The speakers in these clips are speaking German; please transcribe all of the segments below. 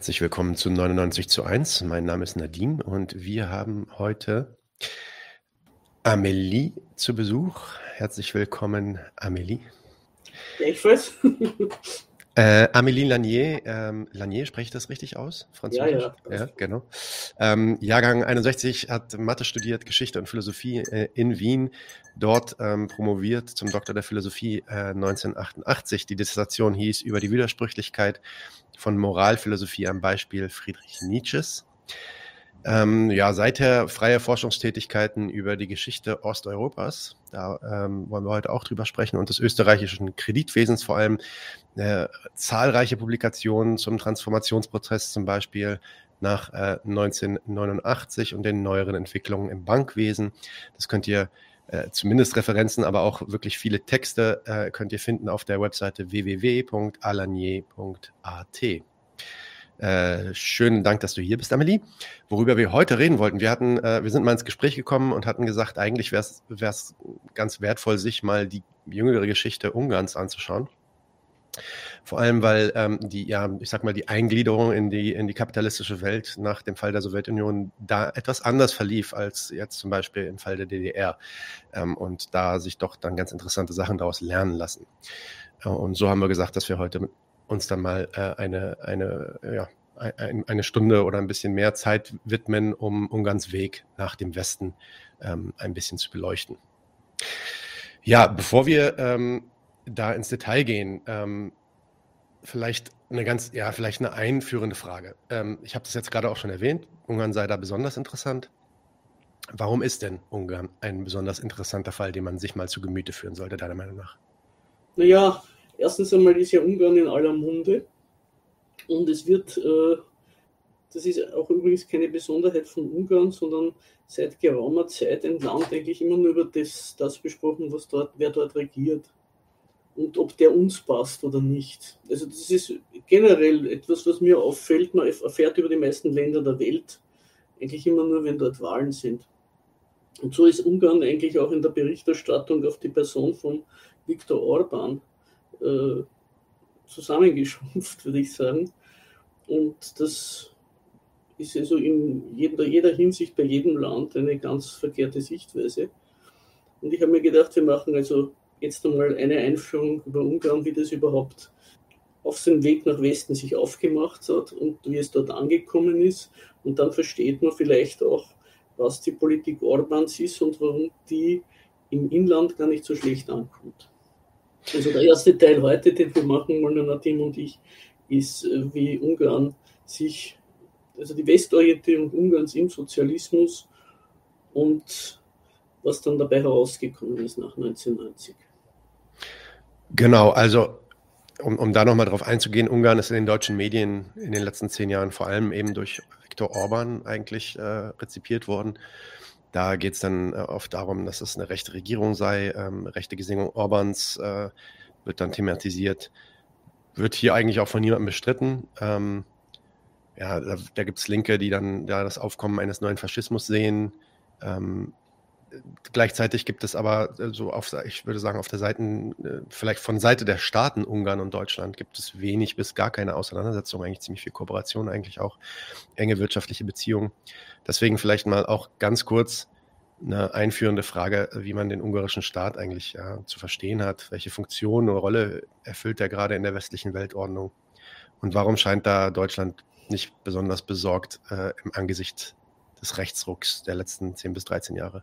Herzlich willkommen zu 99 zu 1. Mein Name ist Nadine und wir haben heute Amelie zu Besuch. Herzlich willkommen, Amelie. Gleichfalls. Äh, Amélie Lanier, ähm, Lanier, spreche ich das richtig aus? Französisch? Ja, ja. ja genau. Ähm, Jahrgang 61, hat Mathe studiert, Geschichte und Philosophie äh, in Wien, dort ähm, promoviert zum Doktor der Philosophie äh, 1988. Die Dissertation hieß über die Widersprüchlichkeit von Moralphilosophie am Beispiel Friedrich Nietzsches. Ähm, ja, seither freie Forschungstätigkeiten über die Geschichte Osteuropas. Da ähm, wollen wir heute auch drüber sprechen und des österreichischen Kreditwesens vor allem. Äh, zahlreiche Publikationen zum Transformationsprozess zum Beispiel nach äh, 1989 und den neueren Entwicklungen im Bankwesen. Das könnt ihr äh, zumindest Referenzen, aber auch wirklich viele Texte äh, könnt ihr finden auf der Webseite www.alanier.at. Äh, schönen Dank, dass du hier bist, Amelie. Worüber wir heute reden wollten, wir hatten, äh, wir sind mal ins Gespräch gekommen und hatten gesagt, eigentlich wäre es ganz wertvoll, sich mal die jüngere Geschichte Ungarns anzuschauen. Vor allem, weil ähm, die, ja, ich sag mal, die Eingliederung in die, in die kapitalistische Welt nach dem Fall der Sowjetunion da etwas anders verlief als jetzt zum Beispiel im Fall der DDR. Ähm, und da sich doch dann ganz interessante Sachen daraus lernen lassen. Äh, und so haben wir gesagt, dass wir heute uns dann mal äh, eine, eine, ja, ein, eine Stunde oder ein bisschen mehr Zeit widmen, um Ungarns Weg nach dem Westen ähm, ein bisschen zu beleuchten. Ja, bevor wir ähm, da ins Detail gehen, ähm, vielleicht eine ganz, ja, vielleicht eine einführende Frage. Ähm, ich habe das jetzt gerade auch schon erwähnt, Ungarn sei da besonders interessant. Warum ist denn Ungarn ein besonders interessanter Fall, den man sich mal zu Gemüte führen sollte, deiner Meinung nach? Naja, Erstens einmal ist ja Ungarn in aller Munde und es wird, äh, das ist auch übrigens keine Besonderheit von Ungarn, sondern seit geraumer Zeit ein Land eigentlich immer nur über das, das besprochen, was dort, wer dort regiert und ob der uns passt oder nicht. Also das ist generell etwas, was mir auffällt. Man erfährt über die meisten Länder der Welt eigentlich immer nur, wenn dort Wahlen sind. Und so ist Ungarn eigentlich auch in der Berichterstattung auf die Person von Viktor Orban äh, zusammengeschrumpft, würde ich sagen. Und das ist also in jeder, jeder Hinsicht bei jedem Land eine ganz verkehrte Sichtweise. Und ich habe mir gedacht, wir machen also jetzt einmal eine Einführung über Ungarn, wie das überhaupt auf seinem Weg nach Westen sich aufgemacht hat und wie es dort angekommen ist. Und dann versteht man vielleicht auch, was die Politik Orbans ist und warum die im Inland gar nicht so schlecht ankommt. Also der erste Teil heute, den wir machen wollen, Nadim und ich, ist, äh, wie Ungarn sich, also die Westorientierung Ungarns im Sozialismus und was dann dabei herausgekommen ist nach 1990. Genau, also um, um da nochmal drauf einzugehen, Ungarn ist in den deutschen Medien in den letzten zehn Jahren vor allem eben durch Viktor Orban eigentlich äh, rezipiert worden. Da geht es dann äh, oft darum, dass es eine rechte Regierung sei. Ähm, rechte Gesinnung Orbans äh, wird dann thematisiert. Wird hier eigentlich auch von niemandem bestritten. Ähm, ja, da, da gibt es Linke, die dann da das Aufkommen eines neuen Faschismus sehen. Ähm, gleichzeitig gibt es aber äh, so auf, ich würde sagen, auf der Seite, äh, vielleicht von Seite der Staaten Ungarn und Deutschland gibt es wenig bis gar keine Auseinandersetzung, eigentlich ziemlich viel Kooperation, eigentlich auch enge wirtschaftliche Beziehungen. Deswegen vielleicht mal auch ganz kurz eine einführende Frage, wie man den ungarischen Staat eigentlich ja, zu verstehen hat. Welche Funktion oder Rolle erfüllt er gerade in der westlichen Weltordnung? Und warum scheint da Deutschland nicht besonders besorgt äh, im Angesicht des Rechtsrucks der letzten 10 bis 13 Jahre?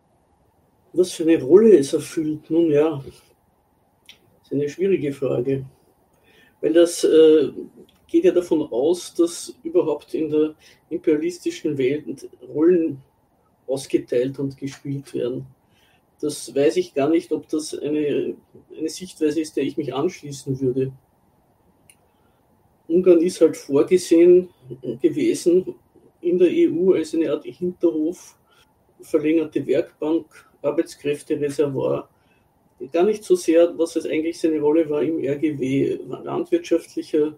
Was für eine Rolle es erfüllt? Nun ja, ist eine schwierige Frage. Weil das äh, geht ja davon aus, dass überhaupt in der imperialistischen Welt Rollen ausgeteilt und gespielt werden. Das weiß ich gar nicht, ob das eine, eine Sichtweise ist, der ich mich anschließen würde. Ungarn ist halt vorgesehen gewesen in der EU als eine Art Hinterhof, verlängerte Werkbank, Arbeitskräftereservoir. Gar nicht so sehr, was es eigentlich seine Rolle war im RGW, landwirtschaftlicher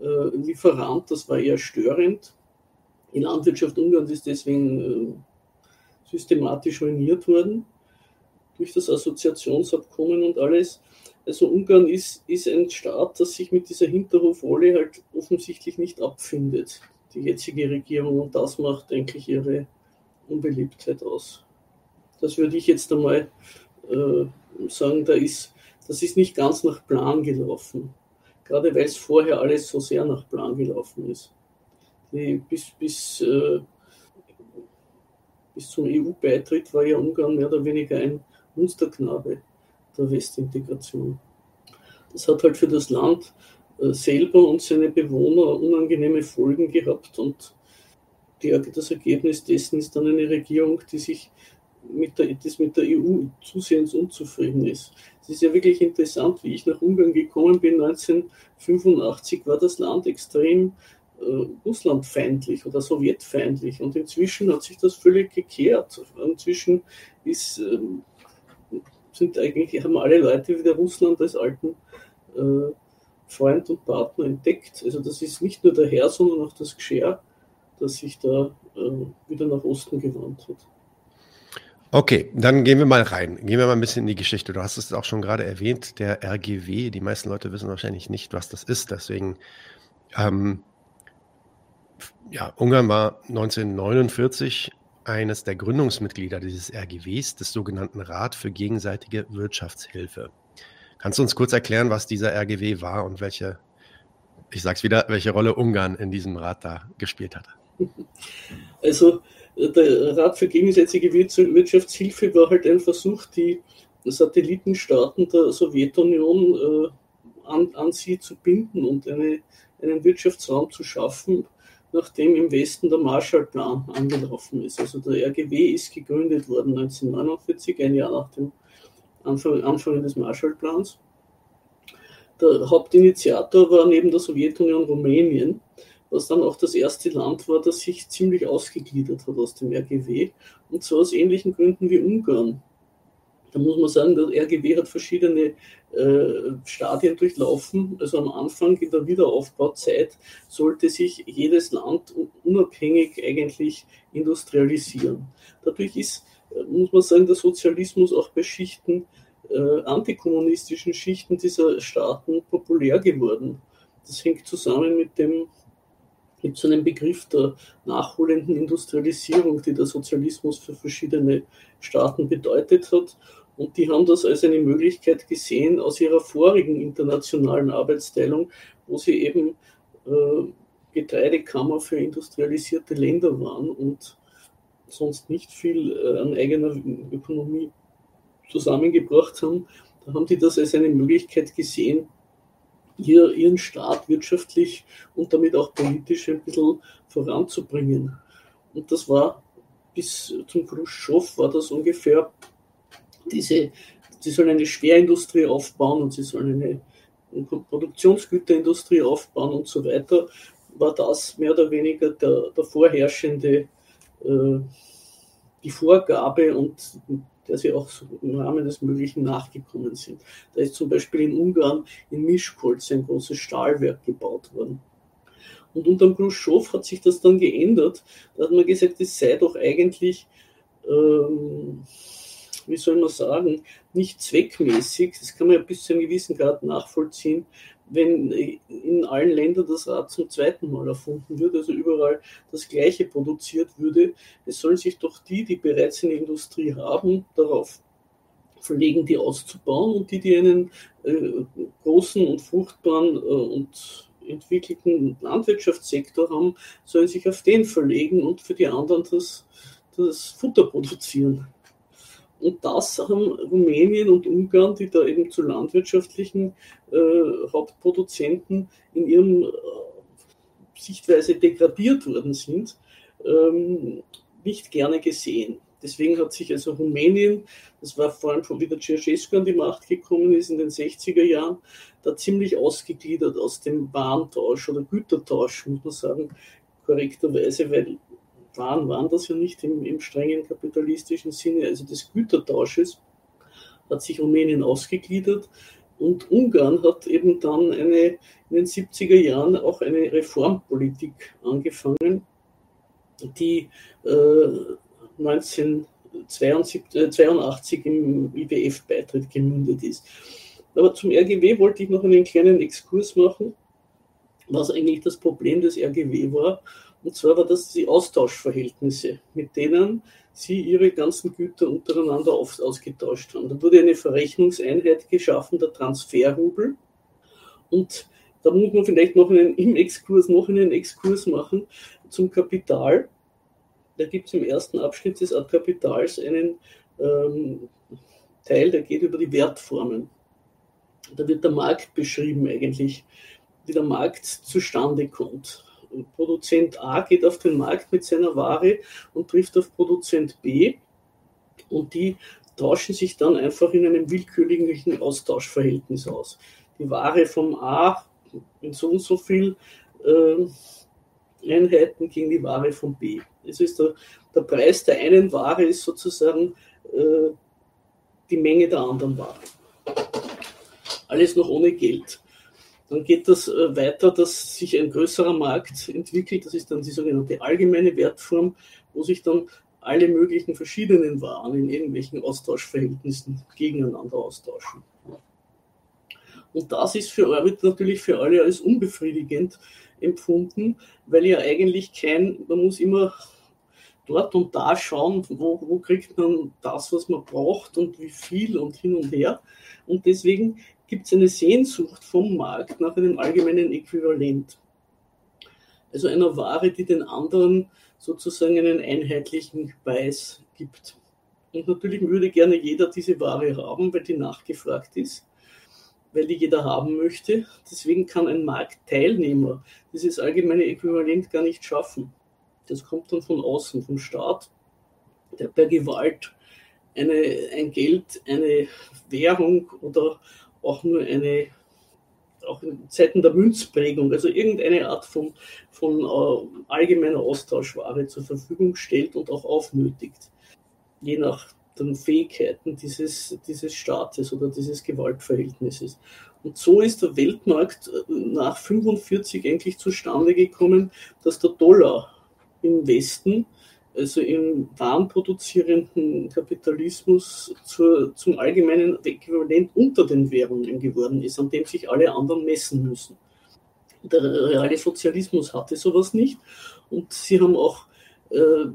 äh, Lieferant, das war eher störend. Die Landwirtschaft Ungarns ist deswegen äh, systematisch ruiniert worden. durch das Assoziationsabkommen und alles. Also Ungarn ist, ist ein Staat, das sich mit dieser Hinterhofrolle halt offensichtlich nicht abfindet, die jetzige Regierung. Und das macht eigentlich ihre Unbeliebtheit aus. Das würde ich jetzt einmal äh, sagen, da ist, das ist nicht ganz nach Plan gelaufen. Gerade weil es vorher alles so sehr nach Plan gelaufen ist. Die, bis, bis, äh, bis zum EU-Beitritt war ja Ungarn mehr oder weniger ein Musterknabe der Westintegration. Das hat halt für das Land äh, selber und seine Bewohner unangenehme Folgen gehabt und die, das Ergebnis dessen ist dann eine Regierung, die sich mit der, das mit der EU zusehends unzufrieden ist. Es ist ja wirklich interessant, wie ich nach Ungarn gekommen bin. 1985 war das Land extrem äh, russlandfeindlich oder sowjetfeindlich und inzwischen hat sich das völlig gekehrt. Inzwischen ist ähm, sind eigentlich, haben alle Leute wieder Russland als alten äh, Freund und Partner entdeckt. Also das ist nicht nur der Herr, sondern auch das Geschirr, das sich da äh, wieder nach Osten gewandt hat. Okay, dann gehen wir mal rein. Gehen wir mal ein bisschen in die Geschichte. Du hast es auch schon gerade erwähnt, der RGW. Die meisten Leute wissen wahrscheinlich nicht, was das ist. Deswegen, ähm, ja, Ungarn war 1949 eines der Gründungsmitglieder dieses RGWs, des sogenannten Rat für gegenseitige Wirtschaftshilfe. Kannst du uns kurz erklären, was dieser RGW war und welche, ich sag's wieder, welche Rolle Ungarn in diesem Rat da gespielt hat? Also der Rat für gegenseitige Wirtschaftshilfe war halt ein Versuch, die Satellitenstaaten der Sowjetunion äh, an, an sie zu binden und eine, einen Wirtschaftsraum zu schaffen, nachdem im Westen der Marshallplan angelaufen ist. Also der RGW ist gegründet worden 1949, ein Jahr nach dem Anfang, Anfang des Marshallplans. Der Hauptinitiator war neben der Sowjetunion Rumänien, was dann auch das erste Land war, das sich ziemlich ausgegliedert hat aus dem RGW, und zwar aus ähnlichen Gründen wie Ungarn. Da muss man sagen, der RGW hat verschiedene äh, Stadien durchlaufen. Also am Anfang in der Wiederaufbauzeit sollte sich jedes Land unabhängig eigentlich industrialisieren. Dadurch ist, äh, muss man sagen, der Sozialismus auch bei Schichten, äh, antikommunistischen Schichten dieser Staaten populär geworden. Das hängt zusammen mit dem gibt es einen Begriff der nachholenden Industrialisierung, die der Sozialismus für verschiedene Staaten bedeutet hat. Und die haben das als eine Möglichkeit gesehen aus ihrer vorigen internationalen Arbeitsteilung, wo sie eben äh, Getreidekammer für industrialisierte Länder waren und sonst nicht viel äh, an eigener Ökonomie zusammengebracht haben. Da haben die das als eine Möglichkeit gesehen, ihr, ihren Staat wirtschaftlich und damit auch politisch ein bisschen voranzubringen. Und das war bis zum Khrushchev war das ungefähr diese, sie sollen eine Schwerindustrie aufbauen und sie sollen eine, Produktionsgüterindustrie aufbauen und so weiter, war das mehr oder weniger der, der vorherrschende, äh, die Vorgabe und der sie auch im Rahmen des Möglichen nachgekommen sind. Da ist zum Beispiel in Ungarn in Mischkolz ein großes Stahlwerk gebaut worden. Und unter Khrushchev hat sich das dann geändert. Da hat man gesagt, es sei doch eigentlich ähm, wie soll man sagen, nicht zweckmäßig, das kann man ja bis zu einem gewissen Grad nachvollziehen, wenn in allen Ländern das Rad zum zweiten Mal erfunden wird, also überall das Gleiche produziert würde. Es sollen sich doch die, die bereits eine Industrie haben, darauf verlegen, die auszubauen und die, die einen äh, großen und fruchtbaren äh, und entwickelten Landwirtschaftssektor haben, sollen sich auf den verlegen und für die anderen das, das Futter produzieren. Und das haben Rumänien und Ungarn, die da eben zu landwirtschaftlichen äh, Hauptproduzenten in ihrem äh, Sichtweise degradiert worden sind, ähm, nicht gerne gesehen. Deswegen hat sich also Rumänien, das war vor allem von wieder Ceausescu an die Macht gekommen ist in den 60er Jahren, da ziemlich ausgegliedert aus dem Warentausch oder Gütertausch, muss man sagen, korrekterweise, weil waren, waren das ja nicht im, im strengen kapitalistischen Sinne, also des Gütertausches, hat sich Rumänien ausgegliedert und Ungarn hat eben dann eine, in den 70er Jahren auch eine Reformpolitik angefangen, die äh, 19 1982 im IWF-Beitritt gemündet ist. Aber zum RGW wollte ich noch einen kleinen Exkurs machen, was eigentlich das Problem des RGW war. Und zwar war das die Austauschverhältnisse, mit denen sie ihre ganzen Güter untereinander oft ausgetauscht haben. Da wurde eine Verrechnungseinheit geschaffen, der Transferrubel. Und da muss man vielleicht noch einen, im Exkurs noch einen Exkurs machen zum Kapital. Da gibt es im ersten Abschnitt des Art Kapitals einen ähm, Teil, der geht über die Wertformen. Da wird der Markt beschrieben eigentlich, wie der Markt zustande kommt. Produzent A geht auf den Markt mit seiner Ware und trifft auf Produzent B und die tauschen sich dann einfach in einem willkürlichen Austauschverhältnis aus. Die Ware vom A in so und so viel äh, Einheiten gegen die Ware von B. Das ist der, der Preis der einen Ware ist sozusagen äh, die Menge der anderen Ware. Alles noch ohne Geld. Dann geht das äh, weiter, dass sich ein größerer Markt entwickelt. Das ist dann die sogenannte allgemeine Wertform, wo sich dann alle möglichen verschiedenen Waren in irgendwelchen Austauschverhältnissen gegeneinander austauschen. Und das ist für Orbit natürlich für alle als unbefriedigend empfunden, weil ja eigentlich kein, man muss immer dort und da schauen, wo, wo kriegt man das, was man braucht und wie viel und hin und her. Und deswegen gibt es eine Sehnsucht vom Markt nach einem allgemeinen Äquivalent. Also einer Ware, die den anderen sozusagen einen einheitlichen Preis gibt. Und natürlich würde gerne jeder diese Ware haben, weil die nachgefragt ist, weil die jeder haben möchte. Deswegen kann ein Marktteilnehmer dieses allgemeine Äquivalent gar nicht schaffen. Das kommt dann von außen, vom Staat, der per Gewalt eine, ein Geld, eine Währung oder auch nur eine, auch in Zeiten der Münzprägung, also irgendeine Art von, von äh, allgemeiner Austauschware zur Verfügung stellt und auch aufnötigt, je nach den Fähigkeiten dieses, dieses Staates oder dieses Gewaltverhältnisses. Und so ist der Weltmarkt äh, nach 1945 eigentlich zustande gekommen, dass der Dollar im Westen also im warenproduzierenden Kapitalismus zur, zum allgemeinen Äquivalent unter den Währungen geworden ist, an dem sich alle anderen messen müssen. Der reale Sozialismus hatte sowas nicht und sie haben auch äh,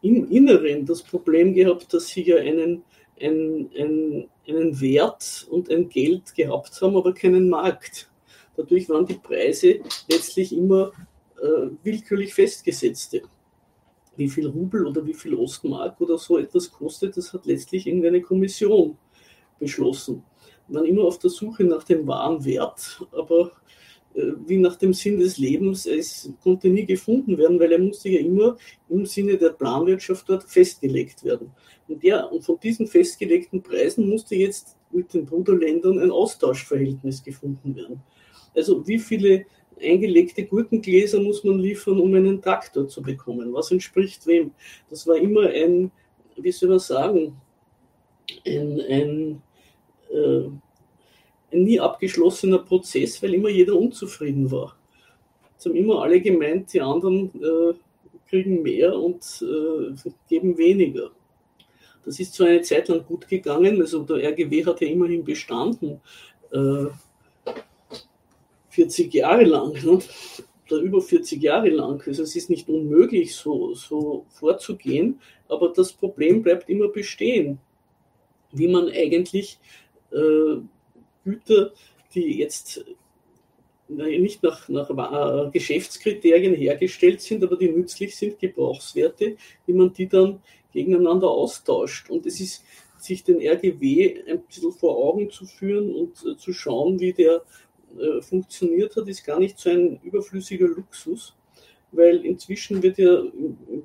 im Inneren das Problem gehabt, dass sie ja einen, einen, einen, einen Wert und ein Geld gehabt haben, aber keinen Markt. Dadurch waren die Preise letztlich immer äh, willkürlich festgesetzte wie viel Rubel oder wie viel Ostmark oder so etwas kostet, das hat letztlich irgendeine Kommission beschlossen. Waren immer auf der Suche nach dem wahren Wert, aber äh, wie nach dem Sinn des Lebens, es konnte nie gefunden werden, weil er musste ja immer im Sinne der Planwirtschaft dort festgelegt werden. Und, der, und von diesen festgelegten Preisen musste jetzt mit den Bruderländern ein Austauschverhältnis gefunden werden. Also wie viele eingelegte Gurkengläser muss man liefern, um einen Traktor zu bekommen. Was entspricht wem? Das war immer ein, wie soll man sagen, ein, ein, äh, ein nie abgeschlossener Prozess, weil immer jeder unzufrieden war. Es haben immer alle gemeint, die anderen äh, kriegen mehr und äh, geben weniger. Das ist zwar eine Zeit lang gut gegangen, also der RGW hat ja immerhin bestanden. Äh, 40 Jahre lang, ne? oder über 40 Jahre lang. Also es ist nicht unmöglich, so, so vorzugehen, aber das Problem bleibt immer bestehen, wie man eigentlich äh, Güter, die jetzt nicht nach, nach äh, Geschäftskriterien hergestellt sind, aber die nützlich sind, Gebrauchswerte, wie man die dann gegeneinander austauscht. Und es ist sich den RGW ein bisschen vor Augen zu führen und äh, zu schauen, wie der äh, funktioniert hat, ist gar nicht so ein überflüssiger Luxus, weil inzwischen wird ja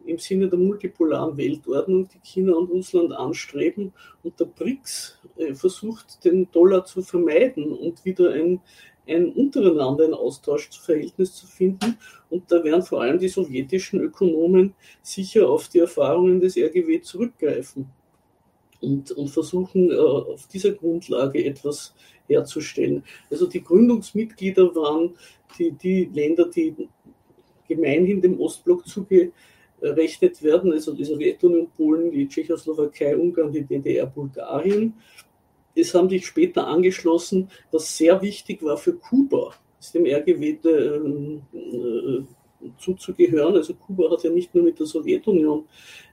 im, Sinne der multipolaren Weltordnung, die China und Russland anstreben, und der BRICS äh, versucht, den Dollar zu vermeiden und wieder ein, ein untereinander ein Austauschverhältnis zu finden. Und da werden vor allem die sowjetischen Ökonomen sicher auf die Erfahrungen des RGW zurückgreifen und, und versuchen, äh, auf dieser Grundlage etwas herzustellen. Also die Gründungsmitglieder waren die, die Länder, die gemeinhin dem Ostblock zuge, errechnet werden, also die Sowjetunion, Polen, die Tschechoslowakei, Ungarn, die DDR, Bulgarien. Es haben sich später angeschlossen, was sehr wichtig war für Kuba, ist dem RGW äh, zuzugehören. Also Kuba hat ja nicht nur mit der Sowjetunion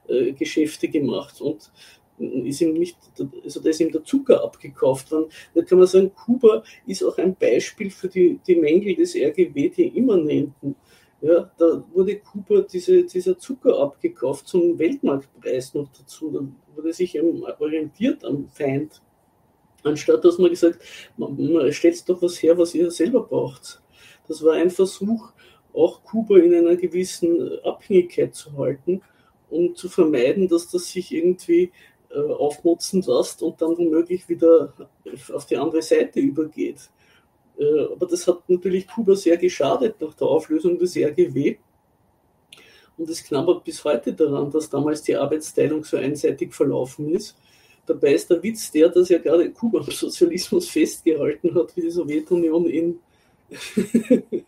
äh, Geschäfte gemacht und ist ihm nicht, also da ist ihm der Zucker abgekauft worden. Da kann man sagen, Kuba ist auch ein Beispiel für die, die Mängel des RGW, die immanenten. Ja, da wurde Kuba diese, dieser Zucker abgekauft zum Weltmarktpreis noch dazu. Da wurde sich orientiert am Feind. Anstatt dass man gesagt, man, man stellt doch was her, was ihr selber braucht. Das war ein Versuch, auch Kuba in einer gewissen Abhängigkeit zu halten, um zu vermeiden, dass das sich irgendwie äh, aufmotzen lässt und dann womöglich wieder auf die andere Seite übergeht. Äh, aber das hat natürlich Kuba sehr geschadet nach der Auflösung des RGW. Und es knabbert bis heute daran, dass damals die Arbeitsteilung so einseitig verlaufen ist. Dabei ist der Witz der, dass ja gerade Kuba am Sozialismus festgehalten hat, wie die Sowjetunion ihn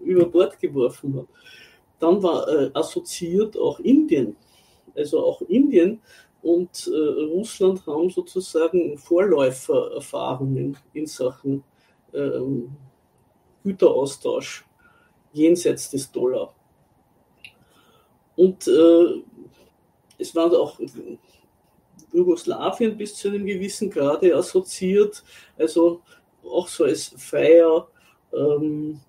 über Bord geworfen hat. Dann war äh, assoziiert auch Indien. Also auch Indien und äh, Russland haben sozusagen Vorläufererfahrungen in Sachen ähm, Güteraustausch jenseits des Dollar. Und äh, es war auch Jugoslawien bis zu einem gewissen Grade assoziiert, also auch so als freier ähm,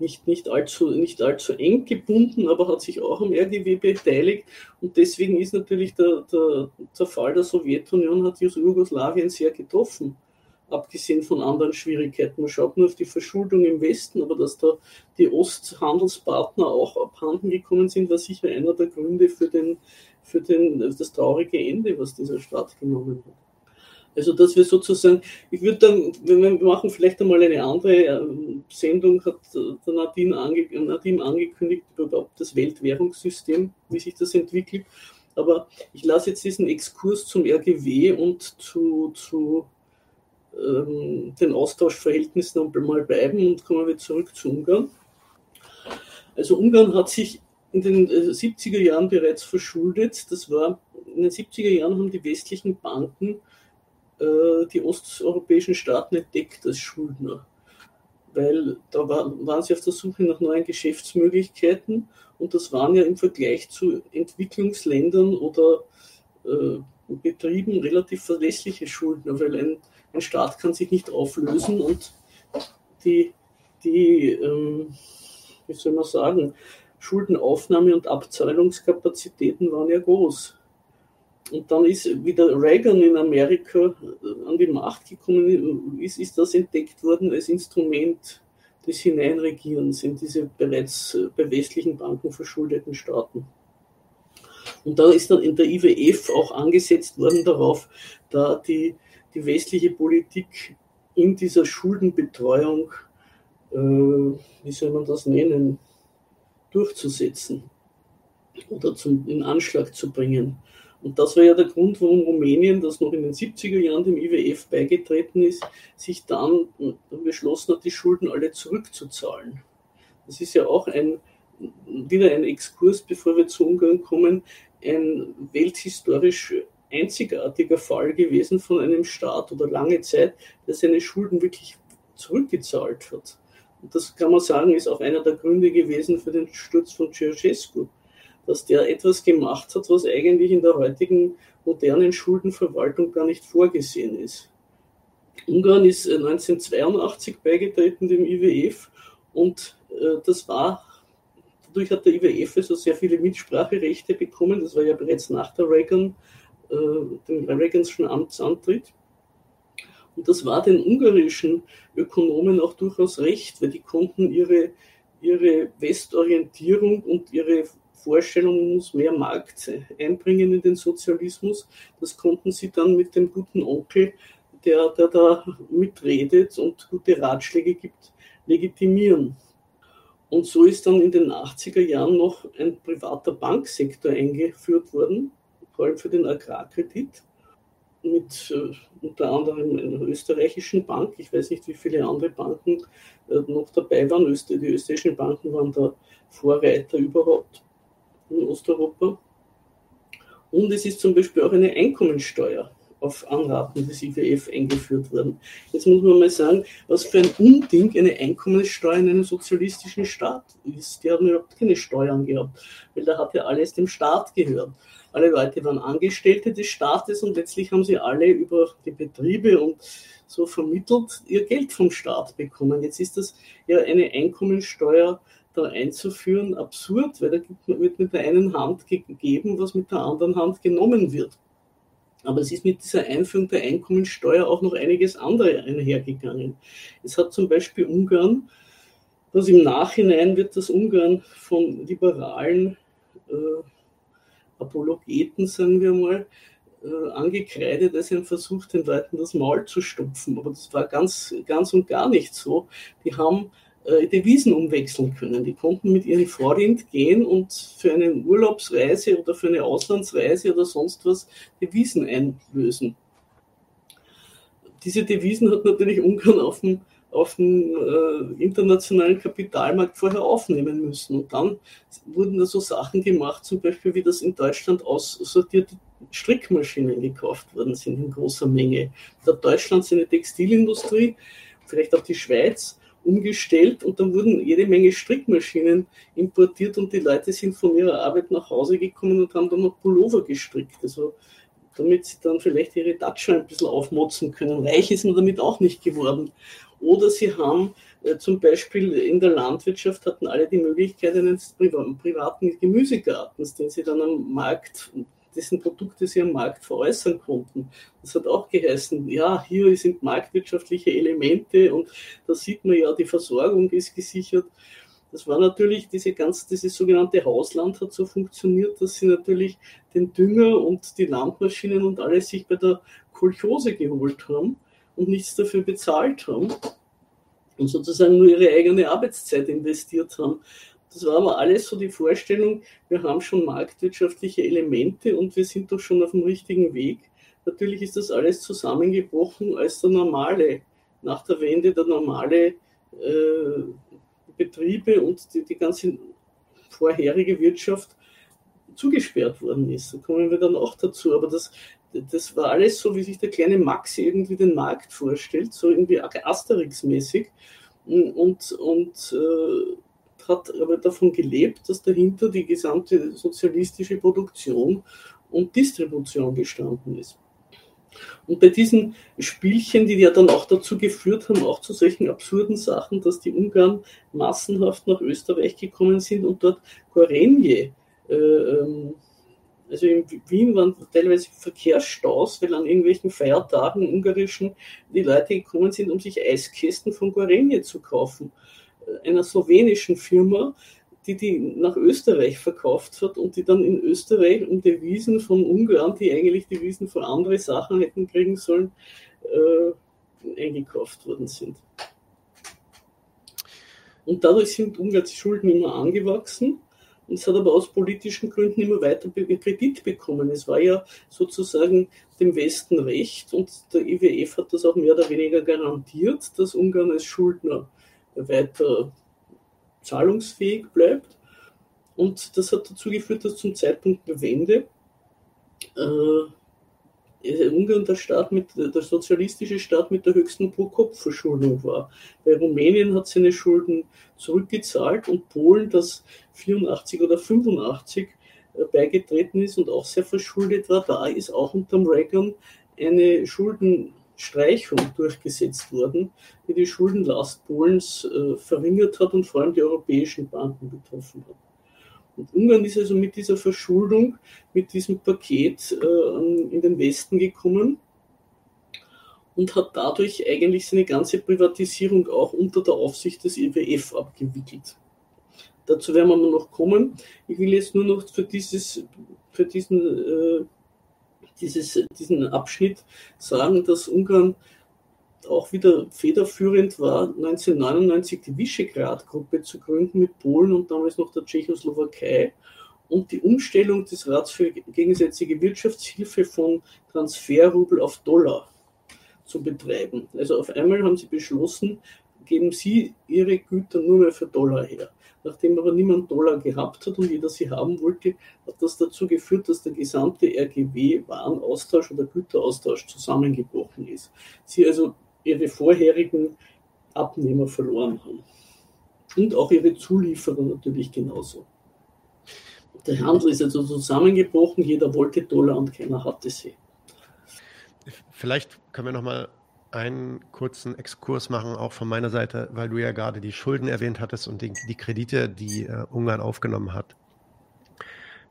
nicht, nicht, allzu, nicht allzu eng gebunden, aber hat sich auch am RGW beteiligt. Und deswegen ist natürlich der, der, der Fall der Sowjetunion hat Jugoslawien sehr getroffen, abgesehen von anderen Schwierigkeiten. Man schaut nur auf die Verschuldung im Westen, aber dass da die Osthandelspartner auch abhanden gekommen sind, war sicher einer der Gründe für, den, für den, das traurige Ende, was dieser Staat genommen hat. Also dass wir sozusagen, ich würde dann, wir machen vielleicht einmal eine andere ähm, Sendung, hat der Nadine, ange, Nadine angekündigt, überhaupt das Weltwährungssystem, wie sich das entwickelt. Aber ich lasse jetzt diesen Exkurs zum RGW und zu, zu ähm, den Austauschverhältnissen mal bleiben und kommen wir zurück zu Ungarn. Also Ungarn hat sich in den 70er äh, Jahren bereits verschuldet. Das war, in den 70er Jahren haben die westlichen Banken äh, die osteuropäischen Staaten entdeckt als Schuldner. Weil da war, waren sie auf der Suche nach neuen Geschäftsmöglichkeiten und das waren ja im Vergleich zu Entwicklungsländern oder äh, Betrieben relativ verlässliche Schuldner, weil ein, ein Staat kann sich nicht auflösen und die, die ähm, wie soll man sagen, Schuldenaufnahme und Abzahlungskapazitäten waren ja groß. Und dann ist wieder Reagan in Amerika äh, an die Macht gekommen, ist, ist das entdeckt worden als Instrument des Hineinregierens in diese bereits äh, bei westlichen Banken verschuldeten Staaten. Und da ist dann in der IWF auch angesetzt worden darauf, da die, die westliche Politik in dieser Schuldenbetreuung, äh, wie soll man das nennen, durchzusetzen oder zum, in Anschlag zu bringen. Und das war ja der Grund, warum Rumänien, das noch in den 70er Jahren dem IWF beigetreten ist, sich dann beschlossen hat, die Schulden alle zurückzuzahlen. Das ist ja auch ein, wieder ein Exkurs, bevor wir zu Ungarn kommen, ein welthistorisch einzigartiger Fall gewesen von einem Staat oder lange Zeit, der seine Schulden wirklich zurückgezahlt hat. Und das kann man sagen, ist auch einer der Gründe gewesen für den Sturz von Ceausescu dass der etwas gemacht hat, was eigentlich in der heutigen modernen Schuldenverwaltung gar nicht vorgesehen ist. Ungarn ist 1982 äh, beigetreten dem IWF und äh, das war, dadurch hat der IWF also sehr viele Mitspracherechte bekommen, das war ja bereits nach der Reagan, äh, dem Reaganschen Amtsantritt. Und das war den ungarischen Ökonomen auch durchaus recht, weil die konnten ihre, ihre Westorientierung und ihre Vorstellung, muss mehr Markt einbringen in den Sozialismus. Das konnten sie dann mit dem guten Onkel, der, der da mitredet und gute Ratschläge gibt, legitimieren. Und so ist dann in den 80er Jahren noch ein privater Banksektor eingeführt worden, vor allem für den Agrarkredit, mit äh, unter anderem einer österreichischen Bank. Ich weiß nicht, wie viele andere Banken äh, noch dabei waren. die österreichischen Banken waren da Vorreiter überhaupt. In Osteuropa. Und es ist zum Beispiel auch eine Einkommensteuer auf Anraten des IWF eingeführt worden. Jetzt muss man mal sagen, was für ein Unding eine Einkommenssteuer in einem sozialistischen Staat ist. Die haben überhaupt keine Steuern gehabt, weil da hat ja alles dem Staat gehört. Alle Leute waren Angestellte des Staates und letztlich haben sie alle über die Betriebe und so vermittelt ihr Geld vom Staat bekommen. Jetzt ist das ja eine Einkommensteuer da einzuführen absurd, weil da wird mit der einen Hand gegeben, was mit der anderen Hand genommen wird. Aber es ist mit dieser Einführung der Einkommensteuer auch noch einiges andere einhergegangen. Es hat zum Beispiel Ungarn, was im Nachhinein wird das Ungarn von liberalen äh, Apologeten, sagen wir mal, äh, angekreidet als ein Versuch, den Leuten das Maul zu stopfen. Aber das war ganz, ganz und gar nicht so. Die haben äh, Devisen umwechseln können. Die konnten mit ihrem Vorrind gehen und für eine Urlaubsreise oder für eine Auslandsreise oder sonst was Devisen einlösen. Diese Devisen hat natürlich Ungarn auf dem, auf dem äh, internationalen Kapitalmarkt vorher aufnehmen müssen. Und dann wurden da so Sachen gemacht, zum Beispiel wie das in Deutschland aussortierte Strickmaschinen gekauft worden sind in großer Menge. Da Deutschland seine Textilindustrie, vielleicht auch die Schweiz, umgestellt und dann wurden jede Menge Strickmaschinen importiert und die Leute sind von ihrer Arbeit nach Hause gekommen und haben dann noch Pullover gestrickt. Also damit sie dann vielleicht ihre Datsche ein bisschen aufmotzen können. Reich ist man damit auch nicht geworden. Oder sie haben äh, zum Beispiel in der Landwirtschaft hatten alle die Möglichkeit eines privaten Gemüsegartens, den sie dann am Markt dessen Produkte sie am Markt veräußern konnten. Das hat auch geheißen, ja, hier sind marktwirtschaftliche Elemente und da sieht man ja, die Versorgung ist gesichert. Das war natürlich, diese ganz, dieses sogenannte Hausland hat so funktioniert, dass sie natürlich den Dünger und die Landmaschinen und alles sich bei der Kolchose geholt haben und nichts dafür bezahlt haben und sozusagen nur ihre eigene Arbeitszeit investiert haben. Das war aber alles so die Vorstellung, wir haben schon marktwirtschaftliche Elemente und wir sind doch schon auf dem richtigen Weg. Natürlich ist das alles zusammengebrochen, als der normale, nach der Wende der normale äh, Betriebe und die, die ganze vorherige Wirtschaft zugesperrt worden ist. Da kommen wir dann auch dazu. Aber das, das war alles so, wie sich der kleine Max irgendwie den Markt vorstellt, so irgendwie Asterix-mäßig. Und, und äh, hat aber davon gelebt, dass dahinter die gesamte sozialistische Produktion und Distribution gestanden ist. Und bei diesen Spielchen, die ja dann auch dazu geführt haben, auch zu solchen absurden Sachen, dass die Ungarn massenhaft nach Österreich gekommen sind und dort Gorenje, äh, ähm, also in Wien waren teilweise Verkehrsstaus, weil an irgendwelchen Feiertagen ungarischen die Leute gekommen sind, um sich Eiskästen von Gorenje zu kaufen einer slowenischen Firma, die die nach Österreich verkauft hat und die dann in Österreich um Devisen von Ungarn, die eigentlich Devisen für andere Sachen hätten kriegen sollen, äh, eingekauft worden sind. Und dadurch sind Ungarns Schulden immer angewachsen. Und es hat aber aus politischen Gründen immer weiter Kredit bekommen. Es war ja sozusagen dem Westen recht und der IWF hat das auch mehr oder weniger garantiert, dass Ungarn als Schuldner weiter zahlungsfähig bleibt. Und das hat dazu geführt, dass zum Zeitpunkt der Wende äh, Ungarn der Staat mit der sozialistische Staat mit der höchsten Pro-Kopf-Verschuldung war. Bei Rumänien hat seine Schulden zurückgezahlt und Polen, das 84 oder 85 äh, beigetreten ist und auch sehr verschuldet war, da ist auch unter Reagan eine Schulden Streichung durchgesetzt worden, die die Schuldenlast Polens äh, verringert hat und vor allem die europäischen Banken betroffen hat. Und Ungarn ist also mit dieser Verschuldung, mit diesem Paket äh, in den Westen gekommen und hat dadurch eigentlich seine ganze Privatisierung auch unter der Aufsicht des IWF abgewickelt. Dazu werden wir noch kommen. Ich will jetzt nur noch für, dieses, für diesen äh, dieses, diesen Abschnitt sagen, dass Ungarn auch wieder federführend war, 1999 die Visegrad-Gruppe zu gründen mit Polen und damals noch der Tschechoslowakei und die Umstellung des Rats für gegensätzliche Wirtschaftshilfe von Transferrubel auf Dollar zu betreiben. Also auf einmal haben sie beschlossen, geben sie ihre Güter nur mehr für Dollar her. Nachdem aber niemand Dollar gehabt hat und jeder sie haben wollte, hat das dazu geführt, dass der gesamte RGW-Warenaustausch oder Güteraustausch zusammengebrochen ist. Sie also ihre vorherigen Abnehmer verloren haben. Und auch ihre Zulieferer natürlich genauso. Der Handel ist also zusammengebrochen, jeder wollte Dollar und keiner hatte sie. Vielleicht können wir nochmal einen kurzen Exkurs machen, auch von meiner Seite, weil du ja gerade die Schulden erwähnt hattest und die, die Kredite, die äh, Ungarn aufgenommen hat.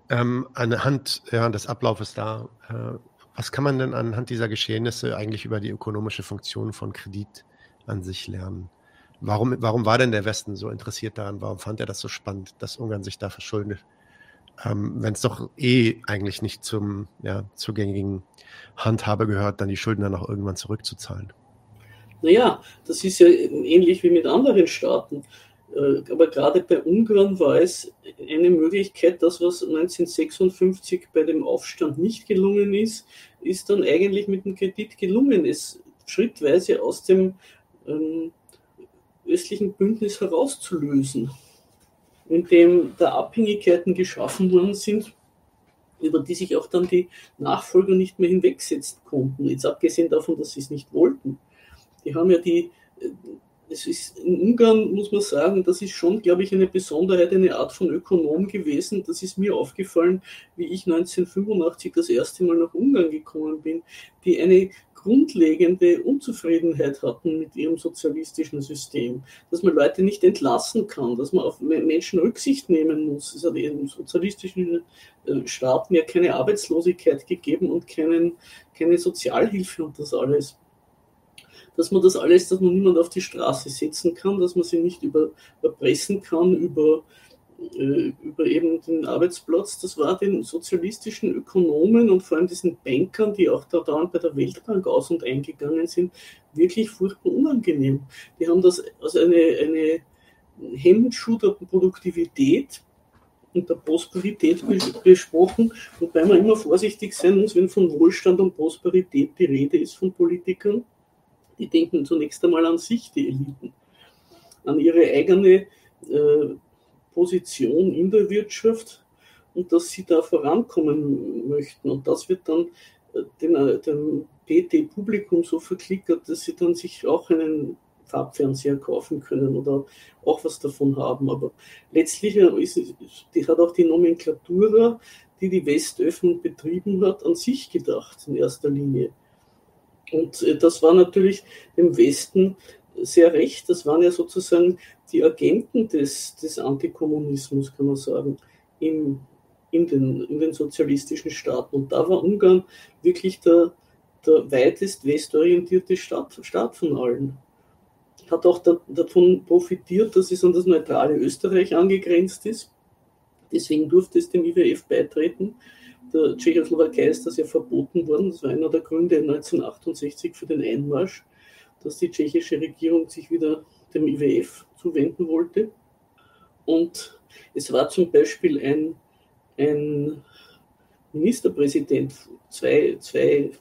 Ähm, anhand ja, des Ablaufes da, äh, was kann man denn anhand dieser Geschehnisse eigentlich über die ökonomische Funktion von Kredit an sich lernen? Warum, warum war denn der Westen so interessiert daran? Warum fand er das so spannend, dass Ungarn sich da verschuldet? Ähm, Wenn es doch eh eigentlich nicht zum ja, zugängigen Handhabe gehört, dann die Schulden dann auch irgendwann zurückzuzahlen. Naja, das ist ja ähnlich wie mit anderen Staaten. Äh, aber gerade bei Ungarn war es eine Möglichkeit, das, was 1956 bei dem Aufstand nicht gelungen ist, ist dann eigentlich mit dem Kredit gelungen, es schrittweise aus dem ähm, östlichen Bündnis herauszulösen, indem da Abhängigkeiten geschaffen worden sind, über die sich auch dann die Nachfolger nicht mehr hinwegsetzen konnten. Jetzt abgesehen davon, dass sie es nicht wollten. Die haben ja die, es ist in Ungarn, muss man sagen, das ist schon, glaube ich, eine Besonderheit, eine Art von Ökonom gewesen. Das ist mir aufgefallen, wie ich 1985 das erste Mal nach Ungarn gekommen bin, die eine grundlegende Unzufriedenheit hatten mit ihrem sozialistischen System, dass man Leute nicht entlassen kann, dass man auf Menschen Rücksicht nehmen muss. Es hat in sozialistischen äh, Staaten ja keine Arbeitslosigkeit gegeben und keinen, keine Sozialhilfe und das alles. Dass man das alles, dass man niemand auf die Straße setzen kann, dass man sie nicht überpressen kann über äh, über eben den Arbeitsplatz, das war den sozialistischen Ökonomen und vor allem diesen Bankern, die auch da dauernd bei der Weltbank aus und eingegangen sind, wirklich furchtbar unangenehm. Die haben das als eine, eine Hemmschuh der Produktivität und der Prosperität besprochen, wobei man immer vorsichtig sein muss, wenn von Wohlstand und Prosperität die Rede ist von Politikern. Die denken zunächst einmal an sich, die Eliten, an ihre eigene äh, Position in der Wirtschaft und dass sie da vorankommen möchten. Und das wird dann äh, den, äh, dem PT-Publikum so verklickert, dass sie dann sich auch einen Farbfernseher kaufen können oder auch was davon haben. Aber letztlich äh, ist, die hat auch die Nomenklatura, die die Westöffnung betrieben hat, an sich gedacht in erster Linie. Und das war natürlich dem Westen sehr recht. Das waren ja sozusagen die Agenten des, des Antikommunismus, kann man sagen, im, in, den, in den sozialistischen Staaten. Und da war Ungarn wirklich der, der weitest westorientierte Staat, Staat von allen. Hat auch da, davon profitiert, dass es an das neutrale Österreich angegrenzt ist. Deswegen durfte es dem IWF beitreten. Der Tschechoslowakei ist das ja verboten worden. Das war einer der Gründe 1968 für den Einmarsch, dass die tschechische Regierung sich wieder dem IWF zuwenden wollte. Und es war zum Beispiel ein, ein Ministerpräsident, zwei, zwei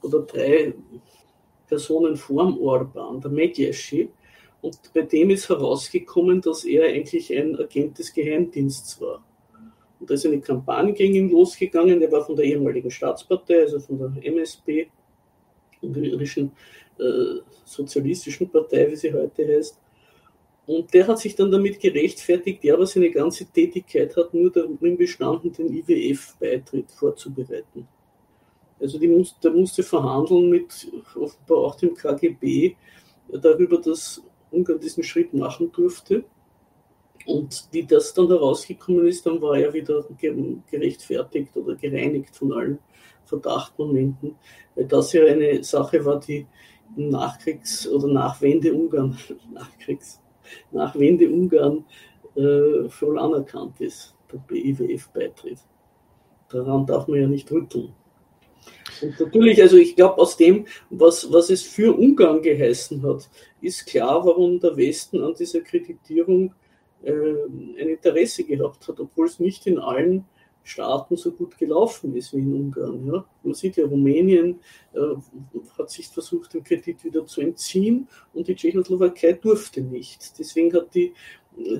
oder drei Personen vorm Orban, der Medjeschi, und bei dem ist herausgekommen, dass er eigentlich ein Agent des Geheimdienstes war. Und da ist eine Kampagne gegen ihn losgegangen, der war von der ehemaligen Staatspartei, also von der MSP, der irischen äh, sozialistischen Partei, wie sie heute heißt. Und der hat sich dann damit gerechtfertigt, ja, aber seine ganze Tätigkeit hat nur darin bestanden, den IWF-Beitritt vorzubereiten. Also muss, der musste verhandeln mit offenbar auch dem KGB darüber, dass Ungarn diesen Schritt machen durfte. Und wie das dann herausgekommen ist, dann war er wieder gerechtfertigt oder gereinigt von allen Verdachtmomenten, weil das ja eine Sache war, die Nachkriegs- oder Nachwende-Ungarn, Nachkriegs, Nachwende-Ungarn äh, voll anerkannt ist, der BIWF-Beitritt. Daran darf man ja nicht rütteln. Und natürlich, also ich glaube, aus dem, was, was es für Ungarn geheißen hat, ist klar, warum der Westen an dieser Kreditierung äh, ein Interesse gehabt hat, obwohl es nicht in allen Staaten so gut gelaufen ist wie in Ungarn. Ja. Man sieht ja, Rumänien äh, hat sich versucht, den Kredit wieder zu entziehen und die Tschechoslowakei durfte nicht. Deswegen hat die,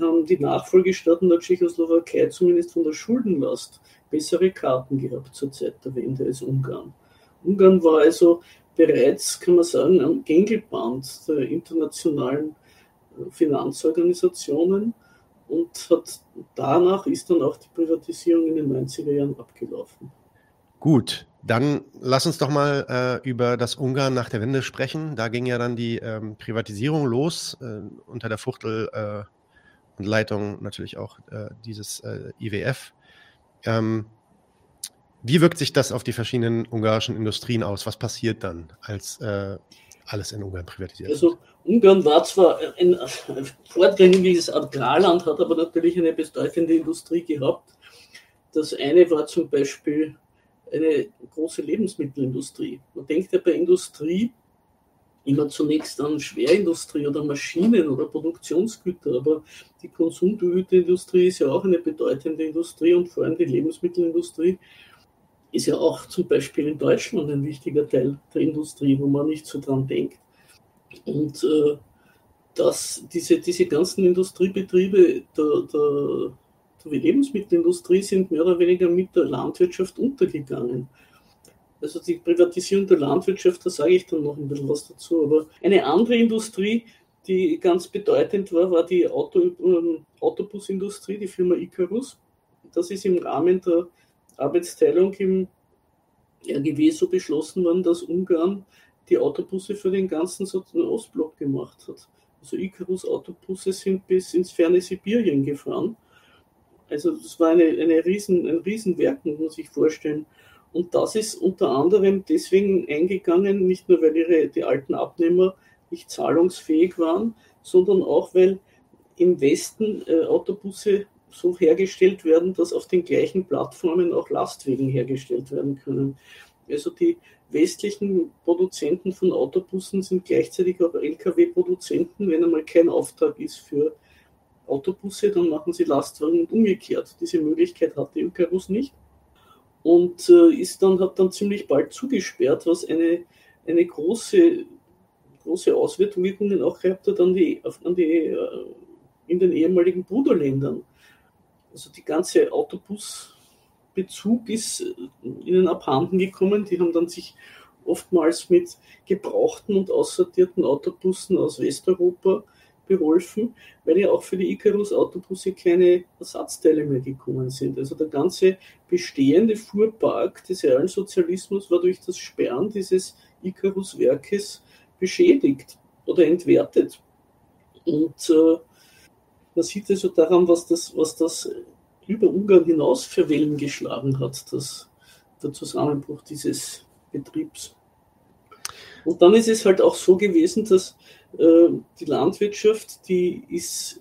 haben die Nachfolgestaaten der Tschechoslowakei zumindest von der Schuldenlast bessere Karten gehabt zur Zeit der Wende als Ungarn. Ungarn war also bereits, kann man sagen, am Gängelband der internationalen äh, Finanzorganisationen und hat danach ist dann auch die Privatisierung in den 90er Jahren abgelaufen. Gut, dann lass uns doch mal äh, über das Ungarn nach der Wende sprechen. Da ging ja dann die ähm, Privatisierung los, äh, unter der Fuchtel äh, und Leitung natürlich auch äh, dieses äh, IWF. Ähm, wie wirkt sich das auf die verschiedenen ungarischen Industrien aus? Was passiert dann, als äh, alles in Ungarn privatisiert? Also Ungarn war zwar ein, ein vordringliches Agrarland, hat aber natürlich eine bedeutende Industrie gehabt. Das eine war zum Beispiel eine große Lebensmittelindustrie. Man denkt ja bei Industrie immer zunächst an Schwerindustrie oder Maschinen oder Produktionsgüter, aber die Konsumgüterindustrie ist ja auch eine bedeutende Industrie und vor allem die Lebensmittelindustrie ist ja auch zum Beispiel in Deutschland ein wichtiger Teil der Industrie, wo man nicht so dran denkt. Und äh, dass diese, diese ganzen Industriebetriebe der, der, der Lebensmittelindustrie sind mehr oder weniger mit der Landwirtschaft untergegangen. Also die Privatisierung der Landwirtschaft, da sage ich dann noch ein bisschen was dazu. Aber eine andere Industrie, die ganz bedeutend war, war die Auto, äh, Autobusindustrie, die Firma Icarus. Das ist im Rahmen der Arbeitsteilung im RGW so beschlossen worden, dass Ungarn die Autobusse für den ganzen Ostblock gemacht hat. Also Icarus Autobusse sind bis ins ferne Sibirien gefahren. Also das war eine, eine Riesen, ein Riesenwerk, muss man sich vorstellen. Und das ist unter anderem deswegen eingegangen, nicht nur weil ihre, die alten Abnehmer nicht zahlungsfähig waren, sondern auch weil im Westen äh, Autobusse so hergestellt werden, dass auf den gleichen Plattformen auch Lastwagen hergestellt werden können. Also die westlichen Produzenten von Autobussen sind gleichzeitig auch Lkw-Produzenten. Wenn einmal kein Auftrag ist für Autobusse, dann machen sie Lastwagen und umgekehrt. Diese Möglichkeit hatte Icarus nicht und äh, ist dann, hat dann ziemlich bald zugesperrt, was eine, eine große, große Auswirkungen auch gehabt hat an die, an die, äh, in den ehemaligen Bruderländern. Also die ganze Autobusbezug ist äh, ihnen abhanden gekommen. Die haben dann sich oftmals mit gebrauchten und aussortierten Autobussen aus Westeuropa beholfen, weil ja auch für die Icarus-Autobusse keine Ersatzteile mehr gekommen sind. Also der ganze bestehende Fuhrpark des Realsozialismus war durch das Sperren dieses Icarus-Werkes beschädigt oder entwertet. Und äh, man sieht also daran, was das, was das über Ungarn hinaus für Wellen geschlagen hat, das, der Zusammenbruch dieses Betriebs. Und dann ist es halt auch so gewesen, dass äh, die Landwirtschaft, die ist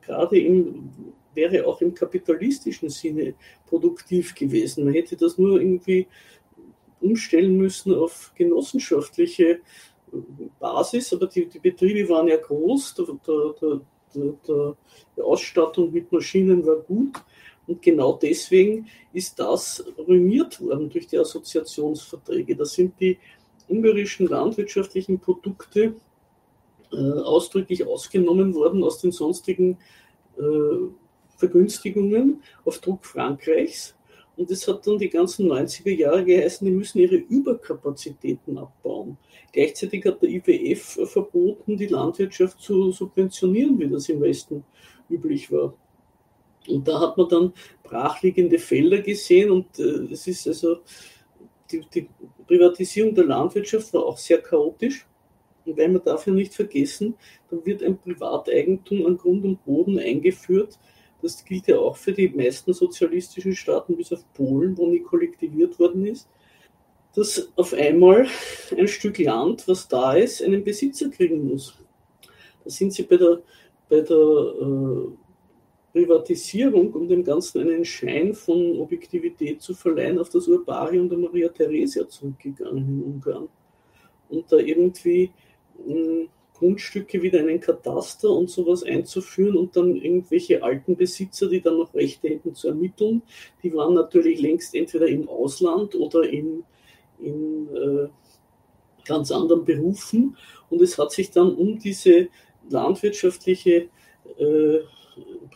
gerade im, wäre auch im kapitalistischen Sinne produktiv gewesen. Man hätte das nur irgendwie umstellen müssen auf genossenschaftliche Basis, aber die, die Betriebe waren ja groß, der, der, der, die Ausstattung mit Maschinen war gut. Und genau deswegen ist das ruiniert worden durch die Assoziationsverträge. Da sind die ungarischen landwirtschaftlichen Produkte äh, ausdrücklich ausgenommen worden aus den sonstigen äh, Vergünstigungen auf Druck Frankreichs. Und es hat dann die ganzen 90er Jahre geheißen, die müssen ihre Überkapazitäten abbauen. Gleichzeitig hat der IWF verboten, die Landwirtschaft zu subventionieren, wie das im Westen üblich war. Und da hat man dann brachliegende Felder gesehen und äh, es ist also die, die, Privatisierung der Landwirtschaft war auch sehr chaotisch. Und weil wir dafür nicht vergessen, dann wird ein Privateigentum an Grund und Boden eingeführt. Das gilt ja auch für die meisten sozialistischen Staaten, bis auf Polen, wo nie kollektiviert worden ist dass auf einmal ein Stück Land, was da ist, einen Besitzer kriegen muss. Da sind sie bei der, bei der äh, Privatisierung, um dem Ganzen einen Schein von Objektivität zu verleihen, auf das Urbarium der Maria Theresia zurückgegangen in Ungarn. Und da irgendwie mh, Grundstücke wieder in einen Kataster und sowas einzuführen und dann irgendwelche alten Besitzer, die dann noch Rechte hätten zu ermitteln, die waren natürlich längst entweder im Ausland oder in, in, äh, ganz anderen Berufen. Und es hat sich dann um diese landwirtschaftliche äh,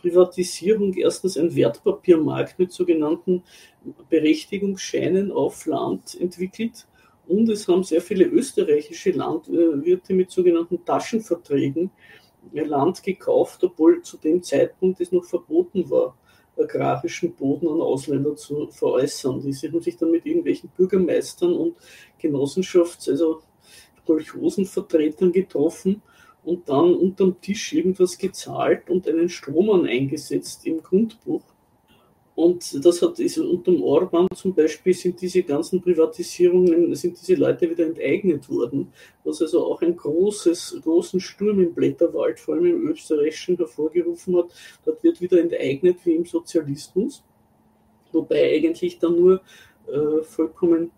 Privatisierung erstens ein Wertpapiermarkt mit sogenannten Berechtigungsscheinen auf Land entwickelt. Und es haben sehr viele österreichische Landwirte mit sogenannten Taschenverträgen Land gekauft, obwohl zu dem Zeitpunkt es noch verboten war, agrarischen Boden an Ausländer zu veräußern. Die haben sich dann mit irgendwelchen Bürgermeistern und Genossenschafts-, also Kolchosenvertretern getroffen und dann unterm Tisch irgendwas gezahlt und einen Strohmann eingesetzt im Grundbuch. Und das hat ist unter dem Orban zum Beispiel sind diese ganzen Privatisierungen, sind diese Leute wieder enteignet worden, was also auch ein großes, großen Sturm im Blätterwald, vor allem im österreichischen, hervorgerufen hat. Dort wird wieder enteignet wie im Sozialismus, wobei eigentlich dann nur äh, vollkommen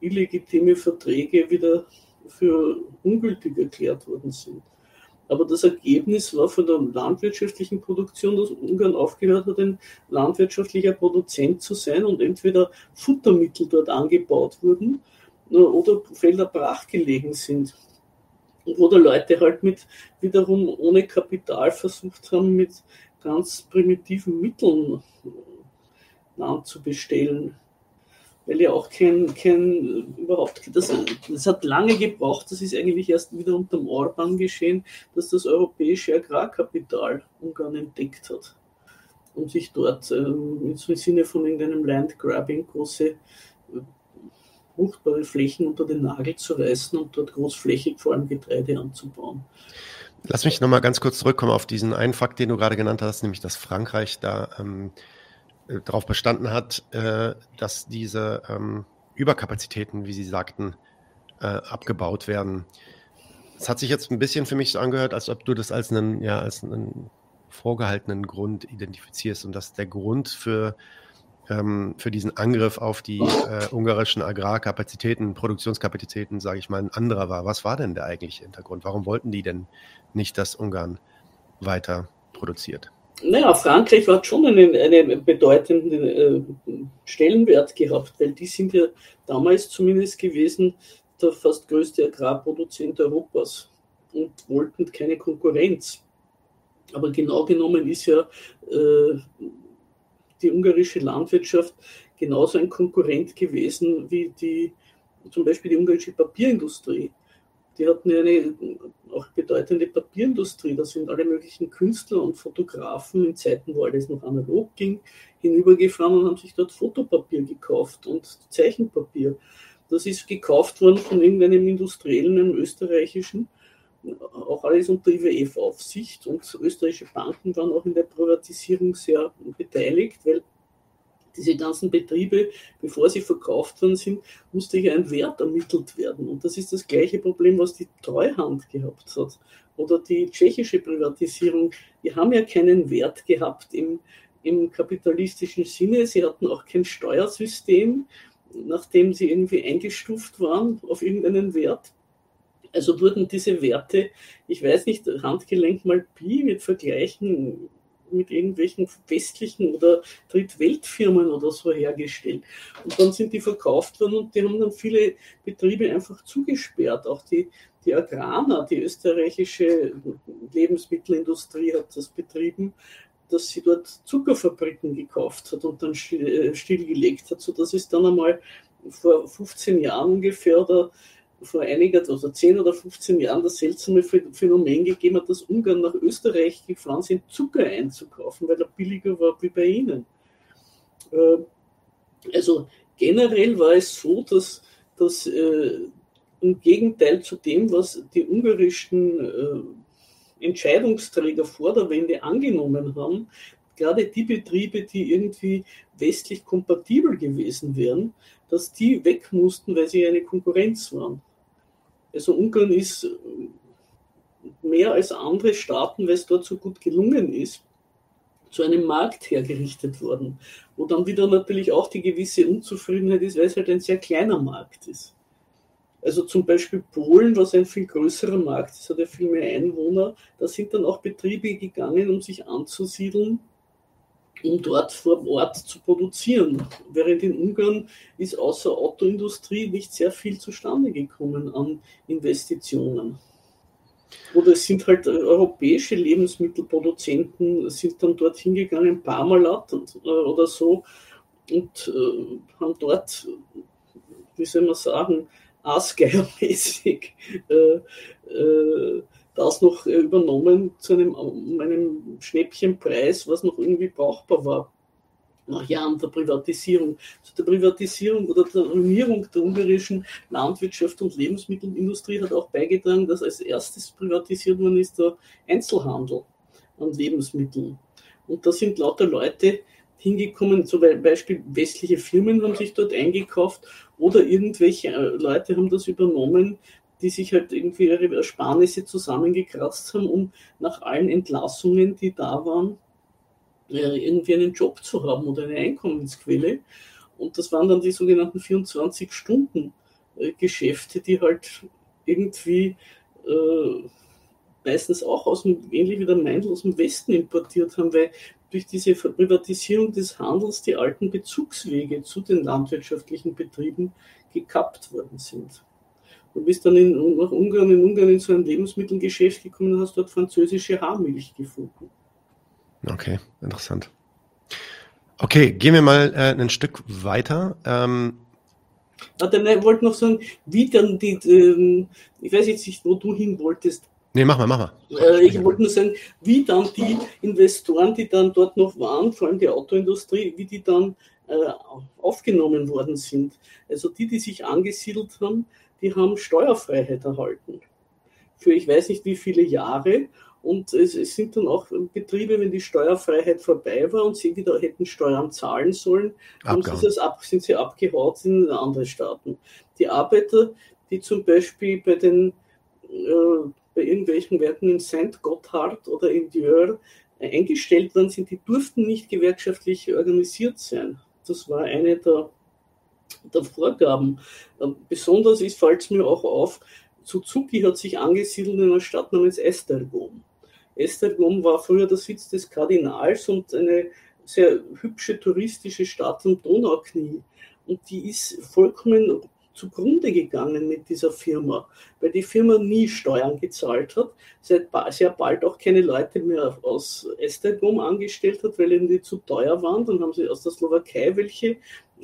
illegitime Verträge wieder für ungültig erklärt worden sind. Aber das Ergebnis war von der landwirtschaftlichen Produktion, dass Ungarn aufgehört hat, ein landwirtschaftlicher Produzent zu sein und entweder Futtermittel dort angebaut wurden äh, oder Felder brachgelegen sind. Und wo da Leute halt mit wiederum ohne Kapital versucht haben, mit ganz primitiven Mitteln Land zu bestellen weil ja auch kein, kein überhaupt, das, das hat lange gebraucht, das ist eigentlich erst wieder unter dem Orban geschehen, dass das europäische Agrarkapital Ungarn entdeckt hat und sich dort ähm, im Sinne von irgendeinem Landgrabbing große fruchtbare Flächen unter den Nagel zu reißen und dort großflächig vor allem Getreide anzubauen. Lass mich nochmal ganz kurz zurückkommen auf diesen einen Fakt, den du gerade genannt hast, nämlich dass Frankreich da ähm, äh, darauf bestanden hat, äh, dass diese ähm, Überkapazitäten, wie Sie sagten, äh, abgebaut werden. Es hat sich jetzt ein bisschen für mich so angehört, als ob du das als einen, ja, als einen vorgehaltenen Grund identifizierst und dass der Grund für, ähm, für diesen Angriff auf die äh, ungarischen Agrarkapazitäten, Produktionskapazitäten, sage ich mal, ein anderer war. Was war denn der eigentliche Hintergrund? Warum wollten die denn nicht, dass Ungarn weiter produziert? Naja, Frankreich hat schon einen, einen bedeutenden äh, Stellenwert gehabt, weil die sind ja damals zumindest gewesen der fast größte Agrarproduzent Europas und wollten keine Konkurrenz. Aber genau genommen ist ja äh, die ungarische Landwirtschaft genauso ein Konkurrent gewesen wie die, zum Beispiel die ungarische Papierindustrie. Die hatten eine auch bedeutende Papierindustrie. Da sind alle möglichen Künstler und Fotografen in Zeiten, wo alles noch analog ging, hinübergefahren und haben sich dort Fotopapier gekauft und Zeichenpapier. Das ist gekauft worden von irgendeinem Industriellen, einem österreichischen, auch alles unter IWF-Aufsicht und österreichische Banken waren auch in der Privatisierung sehr beteiligt, weil diese ganzen Betriebe, bevor sie verkauft worden sind, musste ja ein Wert ermittelt werden. Und das ist das gleiche Problem, was die Treuhand gehabt hat. Oder die tschechische Privatisierung. Die haben ja keinen Wert gehabt im, im kapitalistischen Sinne. Sie hatten auch kein Steuersystem, nachdem sie irgendwie eingestuft waren auf irgendeinen Wert. Also wurden diese Werte, ich weiß nicht, Handgelenk mal Pi mit Vergleichen mit irgendwelchen westlichen oder Drittweltfirmen oder so hergestellt. Und dann sind die verkauft worden und die haben dann viele Betriebe einfach zugesperrt. Auch die, die Agrana, die österreichische Lebensmittelindustrie hat das betrieben, dass sie dort Zuckerfabriken gekauft hat und dann äh, stillgelegt hat, sodass es dann einmal vor 15 Jahren ungefähr oder vor einiger, also 10 oder 15 Jahren das seltsame Phänomen gegeben hat, dass Ungarn nach Österreich gefahren sind, Zucker einzukaufen, weil er billiger war wie bei ihnen. Äh, also generell war es so, dass, dass äh, im Gegenteil zu dem, was die ungarischen äh, Entscheidungsträger vor der Wende angenommen haben, gerade die Betriebe, die irgendwie westlich kompatibel gewesen wären, dass die weg mussten, weil sie eine Konkurrenz waren. Also Ungarn ist mehr als andere Staaten, weil es dort so gut gelungen ist, zu einem Markt hergerichtet worden, wo dann wieder natürlich auch die gewisse Unzufriedenheit ist, weil es halt ein sehr kleiner Markt ist. Also zum Beispiel Polen, was ein viel größerer Markt ist, hat ja viel mehr Einwohner, da sind dann auch Betriebe gegangen, um sich anzusiedeln um dort vor Ort zu produzieren. Während in Ungarn ist außer Autoindustrie nicht sehr viel zustande gekommen an Investitionen. Oder es sind halt europäische Lebensmittelproduzenten, sind dann dort hingegangen, Parmalat äh, oder so, und äh, haben dort, wie soll man sagen, Aasgeiermäßig äh, äh, das noch übernommen zu einem, einem Schnäppchenpreis, was noch irgendwie brauchbar war nach Jahren der Privatisierung. Also der Privatisierung oder der Ruinierung der ungarischen Landwirtschaft und Lebensmittelindustrie hat auch beigetragen, dass als erstes privatisiert worden ist der Einzelhandel an Lebensmitteln. Und da sind lauter Leute hingekommen, zum Beispiel westliche Firmen haben sich dort eingekauft oder irgendwelche äh, Leute haben das übernommen, die sich halt irgendwie ihre Ersparnisse zusammengekratzt haben, um nach allen Entlassungen, die da waren, äh, irgendwie einen Job zu haben oder eine Einkommensquelle. Und das waren dann die sogenannten 24-Stunden-Geschäfte, die halt irgendwie äh, meistens auch aus dem, ähnlich wie der Meindl, aus dem Westen importiert haben, weil durch diese Privatisierung des Handels die alten Bezugswege zu den landwirtschaftlichen Betrieben gekappt worden sind. Du bist dann in, nach Ungarn, in Ungarn in so ein Lebensmittelgeschäft gekommen und hast dort französische Haarmilch gefunden. Okay, interessant. Okay, gehen wir mal äh, ein Stück weiter. Ähm, Warte, nein, ich wollte noch sagen, wie dann die, ähm, ich weiß jetzt nicht, wo du hin wolltest. Nee, mach mal, mach mal. Äh, ich wollte nur sagen, wie dann die Investoren, die dann dort noch waren, vor allem die Autoindustrie, wie die dann äh, aufgenommen worden sind. Also die, die sich angesiedelt haben, die haben Steuerfreiheit erhalten. Für ich weiß nicht wie viele Jahre. Und es, es, sind dann auch Betriebe, wenn die Steuerfreiheit vorbei war und sie wieder hätten Steuern zahlen sollen, haben sie das ab, sind sie abgehaut in andere Staaten. Die Arbeiter, die zum Beispiel bei den äh, bei irgendwelchen Werken in St. Gotthard oder in Dior eingestellt worden sind, die durften nicht gewerkschaftlich organisiert sein. Das war eine der der Vorgaben. Ähm, besonders ist, fällt es mir auch auf, Suzuki hat sich angesiedelt in einer Stadt namens Estergom. Estergom war früher der Sitz des Kardinals und eine sehr hübsche touristische Stadt am Donauknie. Und die ist vollkommen zugrunde gegangen mit dieser Firma, weil die Firma nie Steuern gezahlt hat, seit sehr bald auch keine Leute mehr aus Estergom angestellt hat, weil ihnen die zu teuer waren. Dann haben sie aus der Slowakei welche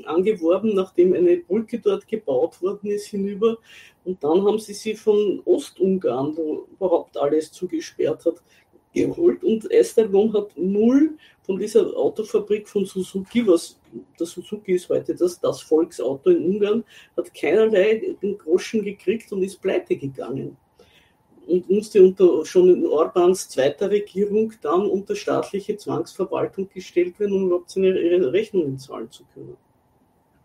angeworben, nachdem eine Brücke dort gebaut worden ist, hinüber. Und dann haben sie sie von Ostungarn, wo überhaupt alles zugesperrt hat, geholt. Und Estergom hat null von dieser Autofabrik von Suzuki, was das Suzuki ist heute das, das Volksauto in Ungarn, hat keinerlei den Groschen gekriegt und ist pleite gegangen. Und musste unter, schon in Orbans zweiter Regierung dann unter staatliche Zwangsverwaltung gestellt werden, um überhaupt seine Rechnungen zahlen zu können.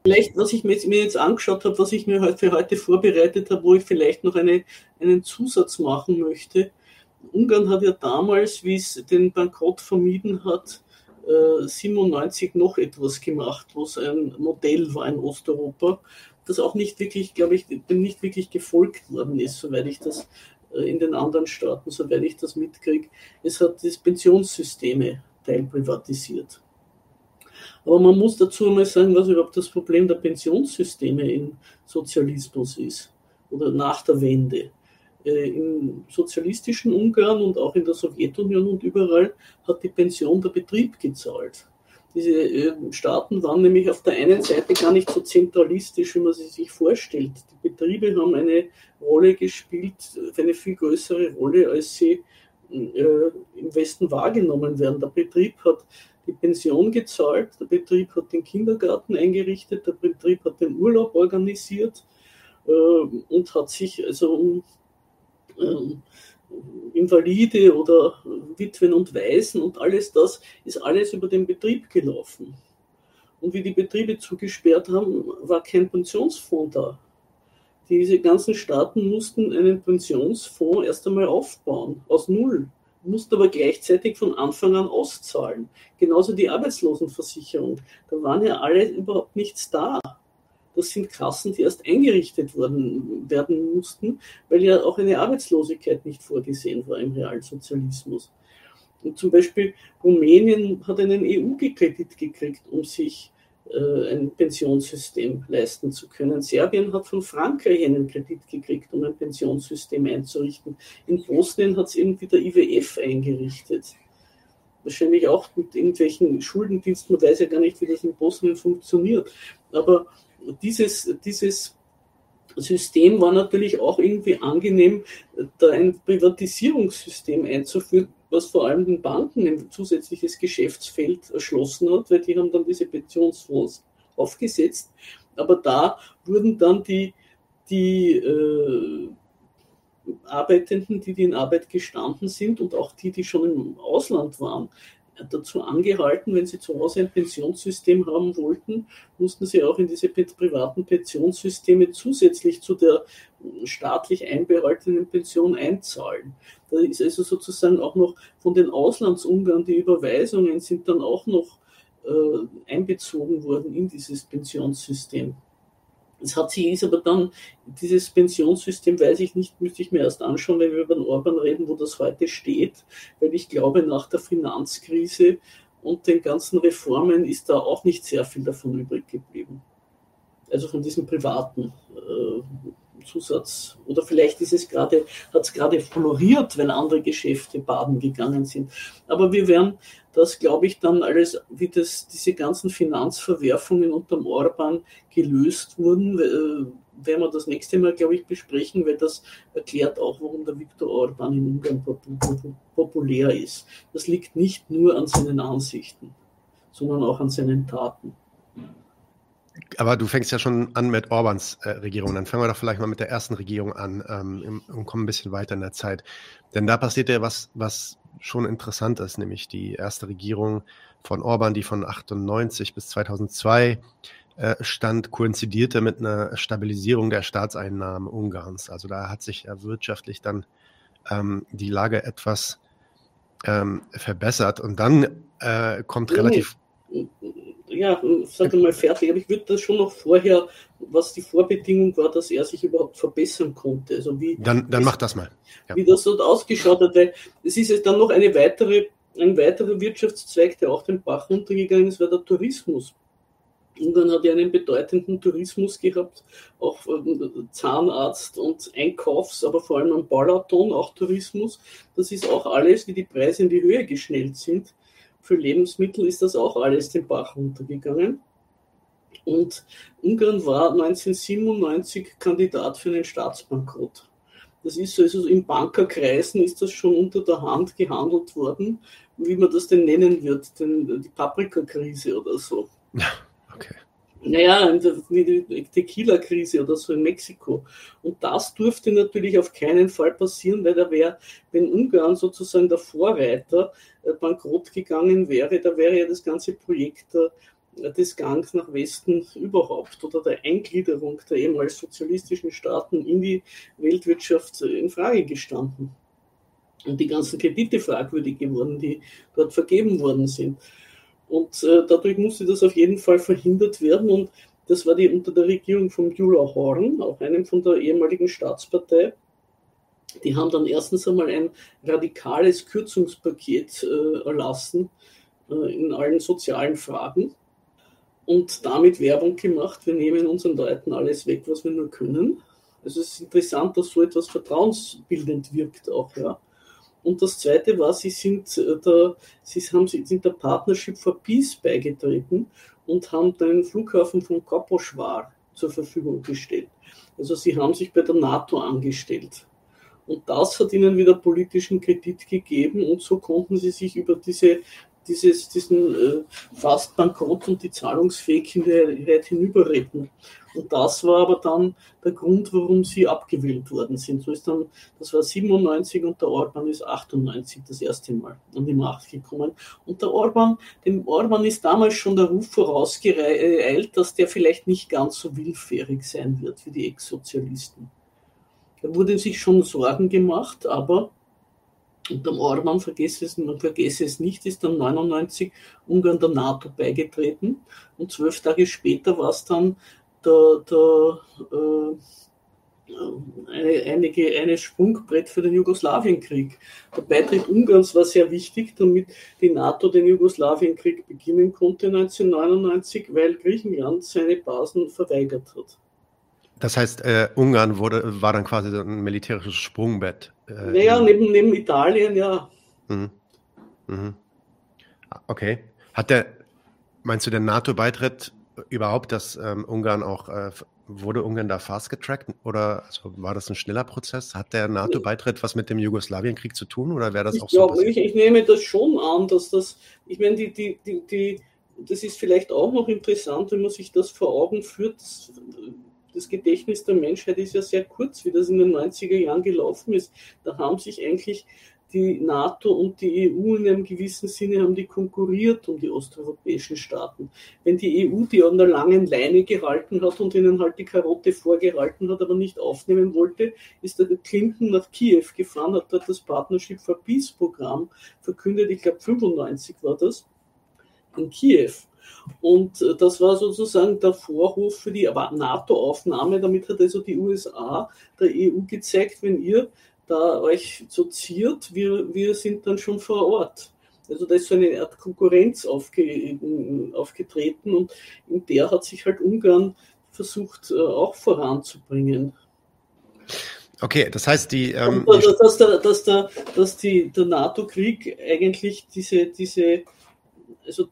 Vielleicht, was ich mir jetzt, angeschaut habe, was ich mir für heute vorbereitet habe, wo ich vielleicht noch eine, einen Zusatz machen möchte. Ungarn hat ja damals, wie es den Bankrott vermieden hat, 97 äh, noch etwas gemacht, wo es ein Modell war in Osteuropa, das auch nicht wirklich, glaube ich, nicht wirklich gefolgt worden ist, soweit ich das äh, in den anderen Staaten, soweit ich das mitkriege. Es hat das Pensionssysteme teilprivatisiert. Aber man muss dazu mal sagen, was überhaupt das Problem der Pensionssysteme im Sozialismus ist oder nach der Wende. Äh, Im sozialistischen Ungarn und auch in der Sowjetunion und überall hat die Pension der Betrieb gezahlt. Diese äh, Staaten waren nämlich auf der einen Seite gar nicht so zentralistisch, wie man sie sich vorstellt. Die Betriebe haben eine Rolle gespielt, eine viel größere Rolle, als sie äh, im Westen wahrgenommen werden. Der Betrieb hat die Pension gezahlt, der Betrieb hat den Kindergarten eingerichtet, der Betrieb hat den Urlaub organisiert äh, und hat sich also um äh, Invalide oder Witwen und Waisen und alles das ist alles über den Betrieb gelaufen. Und wie die Betriebe zugesperrt haben, war kein Pensionsfonds da. Diese ganzen Staaten mussten einen Pensionsfonds erst einmal aufbauen, aus Null musste aber gleichzeitig von Anfang an auszahlen. Genauso die Arbeitslosenversicherung. Da waren ja alle überhaupt nichts da. Das sind Kassen, die erst eingerichtet worden, werden mussten, weil ja auch eine Arbeitslosigkeit nicht vorgesehen war im Realsozialismus. Und zum Beispiel Rumänien hat einen EU-Kredit gekriegt, um sich ein Pensionssystem leisten zu können. Serbien hat von Frankreich einen Kredit gekriegt, um ein Pensionssystem einzurichten. In Bosnien hat es irgendwie der IWF eingerichtet. Wahrscheinlich auch mit irgendwelchen Schuldendiensten. Man weiß ja gar nicht, wie das in Bosnien funktioniert. Aber dieses, dieses System war natürlich auch irgendwie angenehm, da ein Privatisierungssystem einzuführen, was vor allem den Banken ein zusätzliches Geschäftsfeld erschlossen hat, weil die haben dann diese Pensionsfonds aufgesetzt. Aber da wurden dann die, die äh, Arbeitenden, die, die in Arbeit gestanden sind und auch die, die schon im Ausland waren, dazu angehalten, wenn sie zu Hause ein Pensionssystem haben wollten, mussten sie auch in diese privaten Pensionssysteme zusätzlich zu der staatlich einbehaltenen Pension einzahlen. Da ist also sozusagen auch noch von den Auslandsungarn die Überweisungen sind dann auch noch äh, einbezogen worden in dieses Pensionssystem. Es hat sich ist aber dann, dieses Pensionssystem, weiß ich nicht, müsste ich mir erst anschauen, wenn wir über den Orban reden, wo das heute steht, weil ich glaube, nach der Finanzkrise und den ganzen Reformen ist da auch nicht sehr viel davon übrig geblieben. Also von diesem privaten äh, Zusatz. Oder vielleicht hat es gerade floriert, wenn andere Geschäfte baden gegangen sind. Aber wir werden das, glaube ich, dann alles, wie das, diese ganzen Finanzverwerfungen unterm Orban gelöst wurden, äh, werden wir das nächste Mal, glaube ich, besprechen, weil das erklärt auch, warum der Viktor Orban in Ungarn populär ist. Das liegt nicht nur an seinen Ansichten, sondern auch an seinen Taten. Aber du fängst ja schon an mit Orbans äh, Regierung. Dann fangen wir doch vielleicht mal mit der ersten Regierung an ähm, und kommen ein bisschen weiter in der Zeit. Denn da passiert ja was, was schon interessant ist, nämlich die erste Regierung von Orban, die von 98 bis 2002 äh, stand, koinzidierte mit einer Stabilisierung der Staatseinnahmen Ungarns. Also da hat sich ja wirtschaftlich dann ähm, die Lage etwas ähm, verbessert. Und dann äh, kommt relativ ja, sage mal fertig, aber ich würde das schon noch vorher, was die Vorbedingung war, dass er sich überhaupt verbessern konnte. Also wie, dann dann mach das mal. Ja. Wie das dort ausgeschaut hat, weil es ist jetzt dann noch eine weitere, ein weiterer Wirtschaftszweig, der auch den Bach runtergegangen ist, war der Tourismus. Ungarn hat ja einen bedeutenden Tourismus gehabt, auch ähm, Zahnarzt und Einkaufs, aber vor allem am Balaton auch Tourismus. Das ist auch alles, wie die Preise in die Höhe geschnellt sind für Lebensmittel ist das auch alles den Bach runtergegangen. Und Ungarn war 1997 Kandidat für einen Staatsbankrott. Das ist so, also in Bankerkreisen ist das schon unter der Hand gehandelt worden, wie man das denn nennen wird, denn die Paprikakrise oder so. Okay. Naja, die Tequila-Krise oder so in Mexiko. Und das durfte natürlich auf keinen Fall passieren, weil da wäre, wenn Ungarn sozusagen der Vorreiter äh, bankrott gegangen wäre, da wäre ja das ganze Projekt äh, des Gangs nach Westen überhaupt oder der Eingliederung der ehemals sozialistischen Staaten in die Weltwirtschaft äh, in Frage gestanden. Und die ganzen Kredite fragwürdig geworden, die dort vergeben worden sind. Und äh, dadurch musste das auf jeden Fall verhindert werden. Und das war die unter der Regierung von Beulah Horn, auch einem von der ehemaligen Staatspartei. Die haben dann erstens einmal ein radikales Kürzungspaket äh, erlassen äh, in allen sozialen Fragen und damit Werbung gemacht. Wir nehmen unseren Leuten alles weg, was wir nur können. Also es ist interessant, dass so etwas vertrauensbildend wirkt auch, ja. Und das Zweite war, sie sind, äh, der, sie haben, sind der Partnership for Peace beigetreten und haben den Flughafen von Koposchwar zur Verfügung gestellt. Also sie haben sich bei der NATO angestellt. Und das hat ihnen wieder politischen Kredit gegeben und so konnten sie sich über diese dieses, diesen äh, fast Bankrott und die Zahlungsfähigkeit hinüberretten. Und das war aber dann der Grund, warum sie abgewählt worden sind. So ist dann, das war 97 und der Orban ist 98 das erste Mal an die Macht gekommen. Und der Orban, dem Orban ist damals schon der Ruf vorausgeeilt, dass der vielleicht nicht ganz so willfährig sein wird wie die Ex-Sozialisten. Da wurde sich schon Sorgen gemacht, aber und am Orban, vergesse es, man vergesse es nicht, ist dann 99 Ungarn der NATO beigetreten und zwölf Tage später war es dann der, der eine, einige, eine Sprungbrett für den Jugoslawienkrieg. Der Beitritt Ungarns war sehr wichtig, damit die NATO den Jugoslawienkrieg beginnen konnte 1999, weil Griechenland seine Basen verweigert hat. Das heißt, äh, Ungarn wurde, war dann quasi ein militärisches Sprungbett. Äh, naja, neben, neben Italien, ja. Mhm. Mhm. Okay. Hat der, meinst du, der NATO-Beitritt überhaupt, dass ähm, Ungarn auch äh, wurde Ungarn da fast getrackt oder also war das ein schneller Prozess? Hat der NATO-Beitritt was mit dem Jugoslawienkrieg zu tun oder wäre das ich auch so? Ich, ich nehme das schon an, dass das, ich meine, die, die, die, die, das ist vielleicht auch noch interessant, wenn man sich das vor Augen führt. Das, Gedächtnis der Menschheit ist ja sehr kurz, wie das in den 90er Jahren gelaufen ist. Da haben sich eigentlich die NATO und die EU in einem gewissen Sinne haben die konkurriert um die osteuropäischen Staaten. Wenn die EU die an der langen Leine gehalten hat und ihnen halt die Karotte vorgehalten hat, aber nicht aufnehmen wollte, ist der Clinton nach Kiew gefahren, hat dort das Partnership for Peace Programm verkündet, ich glaube 95 war das, in Kiew. Und äh, das war sozusagen der Vorhof für die NATO-Aufnahme. Damit hat also die USA der EU gezeigt, wenn ihr da euch so ziert, wir, wir sind dann schon vor Ort. Also da ist so eine Art Konkurrenz aufge, aufgetreten und in der hat sich halt Ungarn versucht äh, auch voranzubringen. Okay, das heißt, die. Ähm, dass, dass, der, dass, der, dass die, der NATO-Krieg eigentlich diese, diese, also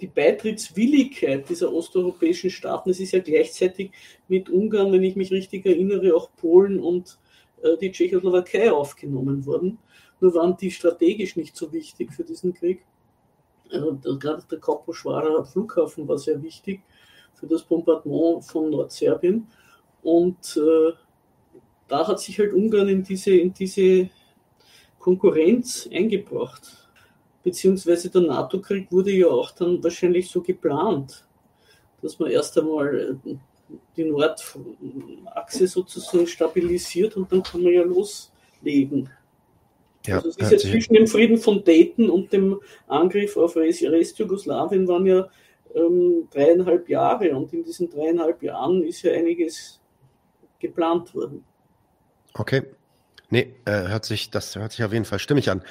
die Beitrittswilligkeit dieser osteuropäischen Staaten, es ist ja gleichzeitig mit Ungarn, wenn ich mich richtig erinnere, auch Polen und äh, die Tschechoslowakei aufgenommen wurden. Nur waren die strategisch nicht so wichtig für diesen Krieg. Also, gerade der Kaposchwarer Flughafen war sehr wichtig für das Bombardement von Nordserbien. Und äh, da hat sich halt Ungarn in diese, in diese Konkurrenz eingebracht. Beziehungsweise der NATO-Krieg wurde ja auch dann wahrscheinlich so geplant, dass man erst einmal äh, die Nordachse sozusagen stabilisiert und dann kann man ja loslegen. Ja, also es ist ja zwischen dem Frieden von Dayton und dem Angriff auf Restjugoslawien waren ja ähm, dreieinhalb Jahre und in diesen dreieinhalb Jahren ist ja einiges geplant worden. Okay. Nee, äh, hört sich, das hört sich auf jeden Fall stimmig an.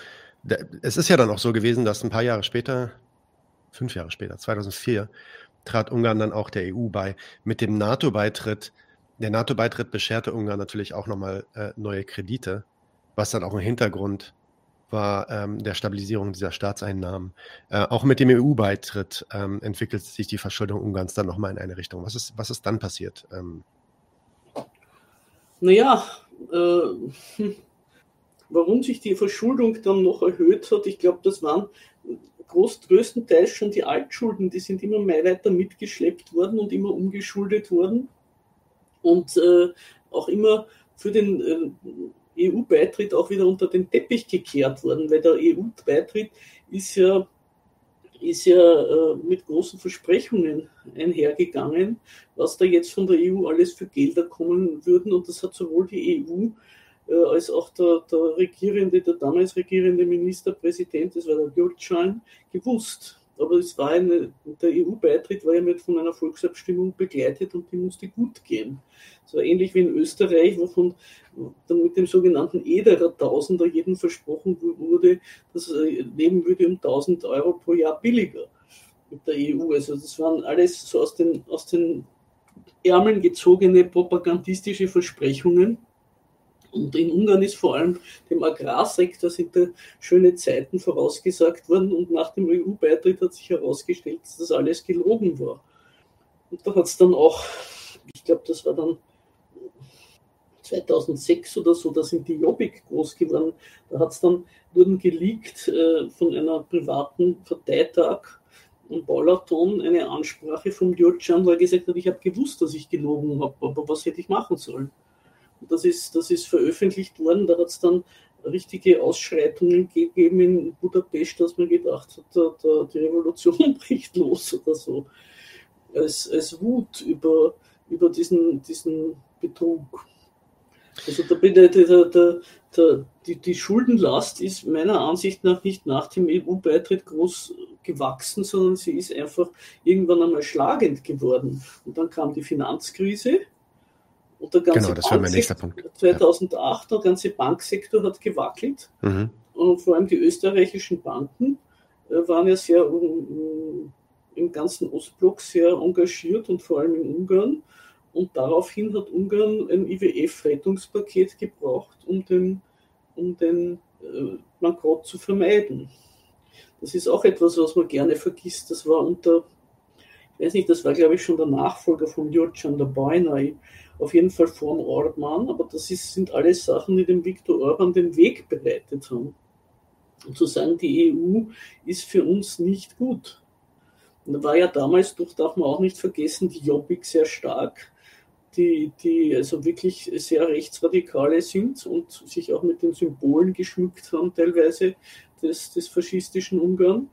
Es ist ja dann auch so gewesen, dass ein paar Jahre später, fünf Jahre später, 2004, trat Ungarn dann auch der EU bei. Mit dem NATO-Beitritt, der NATO-Beitritt bescherte Ungarn natürlich auch nochmal äh, neue Kredite, was dann auch ein Hintergrund war ähm, der Stabilisierung dieser Staatseinnahmen. Äh, auch mit dem EU-Beitritt ähm, entwickelt sich die Verschuldung Ungarns dann nochmal in eine Richtung. Was ist, was ist dann passiert? Ähm, naja, äh, warum sich die Verschuldung dann noch erhöht hat, ich glaube, das waren groß, größtenteils schon die Altschulden, die sind immer mehr weiter mitgeschleppt worden und immer umgeschuldet worden. Und äh, auch immer für den äh, EU-Beitritt auch wieder unter den Teppich gekehrt worden, weil der EU-Beitritt ist ja, ist ja äh, mit großen Versprechungen einhergegangen, was da jetzt von der EU alles für Gelder kommen würden. Und das hat sowohl die EU als auch der, der regierende, der damals regierende Ministerpräsident, das war der Gürtschein, gewusst. Aber es war eine, der EU-Beitritt war ja mit von einer Volksabstimmung begleitet und die musste gut gehen. So ähnlich wie in Österreich, wovon dann mit dem sogenannten Ederer Tausender jedem versprochen wurde, das äh, Leben würde um 1000 Euro pro Jahr billiger mit der EU. Also das waren alles so aus den, aus den Ärmeln gezogene propagandistische Versprechungen und in Ungarn ist vor allem dem Agrarsektor sind da schöne Zeiten vorausgesagt worden und nach dem EU-Beitritt hat sich herausgestellt, dass das alles gelogen war. Und da hat es dann auch, ich glaube, das war dann 2006 oder so, da sind die Jobbik groß geworden. Da hat es dann, wurden geleakt äh, von einer privaten Parteitag und Baulaton eine Ansprache vom Djurcan, er gesagt hat, ich habe gewusst, dass ich gelogen habe, aber was hätte ich machen sollen? Das ist, das ist veröffentlicht worden. Da hat es dann richtige Ausschreitungen gegeben in Budapest, dass man gedacht hat, da, da, die Revolution bricht los oder so. Als, als Wut über, über diesen, diesen Betrug. Also da bedeutet der, der, der, die, die Schuldenlast ist meiner Ansicht nach nicht nach dem EU-Beitritt groß gewachsen, sondern sie ist einfach irgendwann einmal schlagend geworden. Und dann kam die Finanzkrise Und der ganze genau, das wäre mein nächster Punkt. 2008, ja. der ganze Banksektor hat gewackelt. Mhm. Und vor allem die österreichischen Banken äh, waren ja sehr um, im ganzen Ostblock sehr engagiert und vor allem in Ungarn. Und daraufhin hat Ungarn ein IWF-Rettungspaket gebraucht, um den, um den äh, Bankrott zu vermeiden. Das ist auch etwas, was man gerne vergisst. Das war unter, ich weiß nicht, das war glaube ich schon der Nachfolger von Jurcan, der Boynay, auf jeden Fall vorm Orban, aber das ist, sind alles Sachen, die dem Viktor Orban den Weg bereitet haben. Und zu sagen, die EU ist für uns nicht gut. Und da war ja damals, doch darf man auch nicht vergessen, die Jobbik sehr stark, die, die also wirklich sehr rechtsradikale sind und sich auch mit den Symbolen geschmückt haben, teilweise des, des faschistischen Ungarn.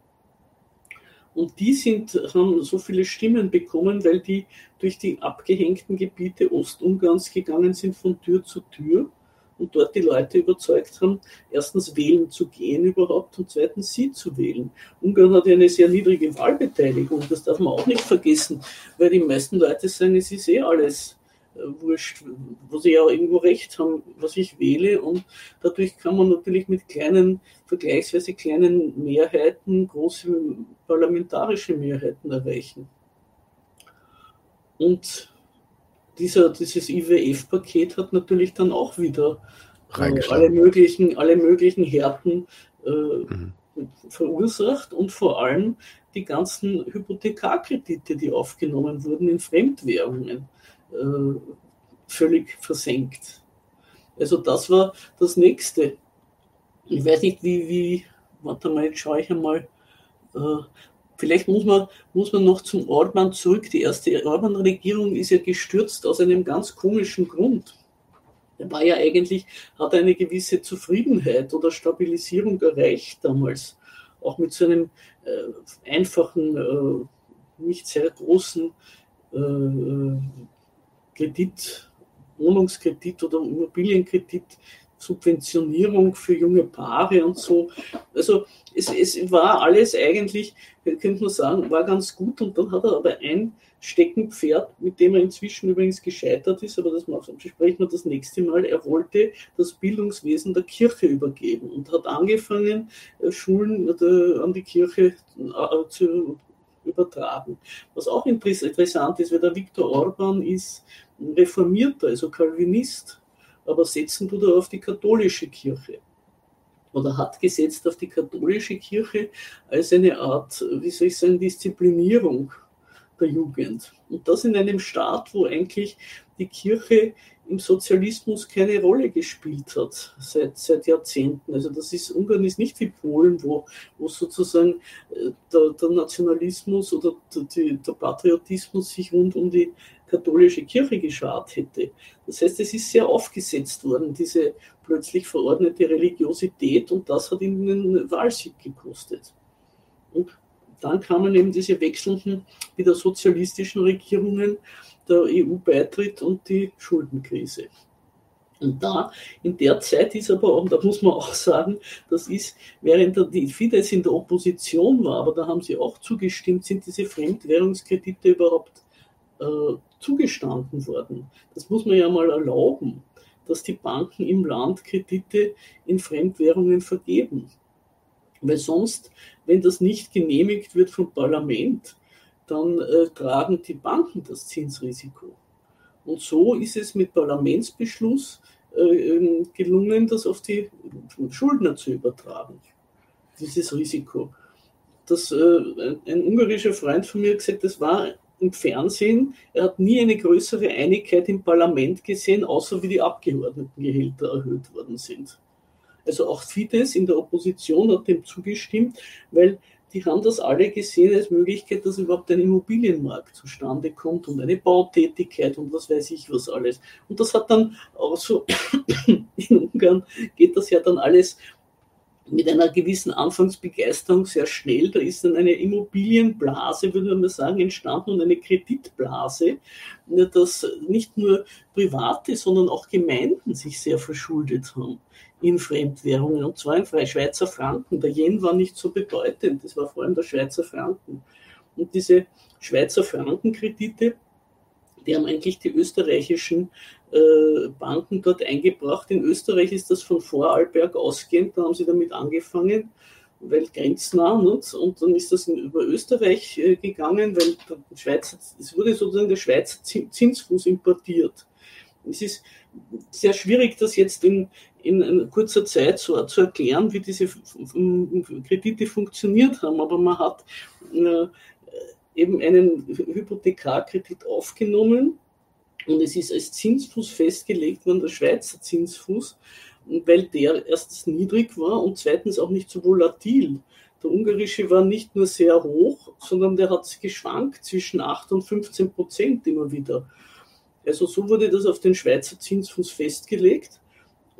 Und die sind, haben so viele Stimmen bekommen, weil die durch die abgehängten Gebiete Ostungarns gegangen sind von Tür zu Tür und dort die Leute überzeugt haben, erstens wählen zu gehen überhaupt und zweitens sie zu wählen. Ungarn hat ja eine sehr niedrige Wahlbeteiligung, das darf man auch nicht vergessen, weil die meisten Leute sagen, es ist eh alles wurscht, wo sie ja irgendwo recht haben, was ich wähle. Und dadurch kann man natürlich mit kleinen, vergleichsweise kleinen Mehrheiten große parlamentarische Mehrheiten erreichen. Und dieser, dieses IWF-Paket hat natürlich dann auch wieder äh, alle, möglichen, alle möglichen Härten äh, mhm. verursacht und vor allem die ganzen Hypothekarkredite, die aufgenommen wurden in Fremdwährungen äh, völlig versenkt. Also das war das Nächste. Ich weiß nicht, wie, wie, warte mal, jetzt schaue ich einmal. Äh, vielleicht muss man, muss man noch zum Orban zurück. Die erste Orban-Regierung ist ja gestürzt aus einem ganz komischen Grund. Er war ja eigentlich, hat eine gewisse Zufriedenheit oder Stabilisierung erreicht damals. Auch mit so einem äh, einfachen, äh, nicht sehr großen äh, Kredit, Wohnungskredit oder Immobilienkredit, Subventionierung für junge Paare und so. Also es, es war alles eigentlich, könnte man sagen, war ganz gut und dann hat er aber ein Steckenpferd, mit dem er inzwischen übrigens gescheitert ist, aber das besprechen wir das nächste Mal. Er wollte das Bildungswesen der Kirche übergeben und hat angefangen, äh, Schulen äh, an die Kirche äh, zu übertragen. Was auch interessant ist, weil der Viktor Orban ist Reformierter, also Calvinist, aber setzen tut er auf die katholische Kirche. Oder hat gesetzt auf die katholische Kirche als eine Art, wie soll ich sagen, Disziplinierung der Jugend. Und das in einem Staat, wo eigentlich die Kirche im Sozialismus keine Rolle gespielt hat seit, seit Jahrzehnten. Also das ist, Ungarn ist nicht wie Polen, wo, wo sozusagen äh, der, der Nationalismus oder der, der Patriotismus sich rund um die katholische Kirche geschart hätte. Das heißt, es ist sehr aufgesetzt worden, diese plötzlich verordnete Religiosität und das hat ihnen einen Wahlsieg gekostet. Und dann kamen eben diese wechselnden, wieder sozialistischen Regierungen, der EU-Beitritt und die Schuldenkrise. Und da, in der Zeit ist aber, und da muss man auch sagen, das ist, während die Fidesz in der Opposition war, aber da haben sie auch zugestimmt, sind diese Fremdwährungskredite überhaupt äh, zugestanden worden. Das muss man ja mal erlauben, dass die Banken im Land Kredite in Fremdwährungen vergeben. Weil sonst, wenn das nicht genehmigt wird vom Parlament, dann äh, tragen die Banken das Zinsrisiko. Und so ist es mit Parlamentsbeschluss äh, ähm, gelungen, das auf die Schuldner zu übertragen, dieses Risiko. Das, äh, ein ungarischer Freund von mir hat gesagt, das war im Fernsehen, er hat nie eine größere Einigkeit im Parlament gesehen, außer wie die Abgeordnetengehälter erhöht worden sind. Also auch Fidesz in der Opposition hat dem zugestimmt, weil die haben das alle gesehen als Möglichkeit, dass überhaupt ein Immobilienmarkt zustande kommt und eine Bautätigkeit und was weiß ich was alles. Und das hat dann auch so, in Ungarn geht das ja dann alles mit einer gewissen Anfangsbegeisterung sehr schnell. Da ist dann eine Immobilienblase, würde man sagen, entstanden und eine Kreditblase, dass nicht nur Private, sondern auch Gemeinden sich sehr verschuldet haben in Fremdwährungen, und zwar in Schweizer Franken. Der Yen war nicht so bedeutend, das war vor allem der Schweizer Franken. Und diese Schweizer Frankenkredite Die haben eigentlich die österreichischen äh, Banken dort eingebracht. In Österreich ist das von Vorarlberg ausgehend, da haben sie damit angefangen, weil grenznah. Nicht? Und dann ist das über Österreich äh, gegangen, weil Schweizer, es wurde sozusagen der Schweizer Zinsfuß importiert. Es ist sehr schwierig, das jetzt in, in kurzer Zeit so zu erklären, wie diese Kredite funktioniert haben. Aber man hat äh, eben einen Hypothekarkredit aufgenommen und es ist als Zinsfuß festgelegt worden, der Schweizer Zinsfuß, weil der erstens niedrig war und zweitens auch nicht so volatil. Der ungarische war nicht nur sehr hoch, sondern der hat geschwankt zwischen 8 und 15 Prozent immer wieder. Also so wurde das auf den Schweizer Zinsfuß festgelegt.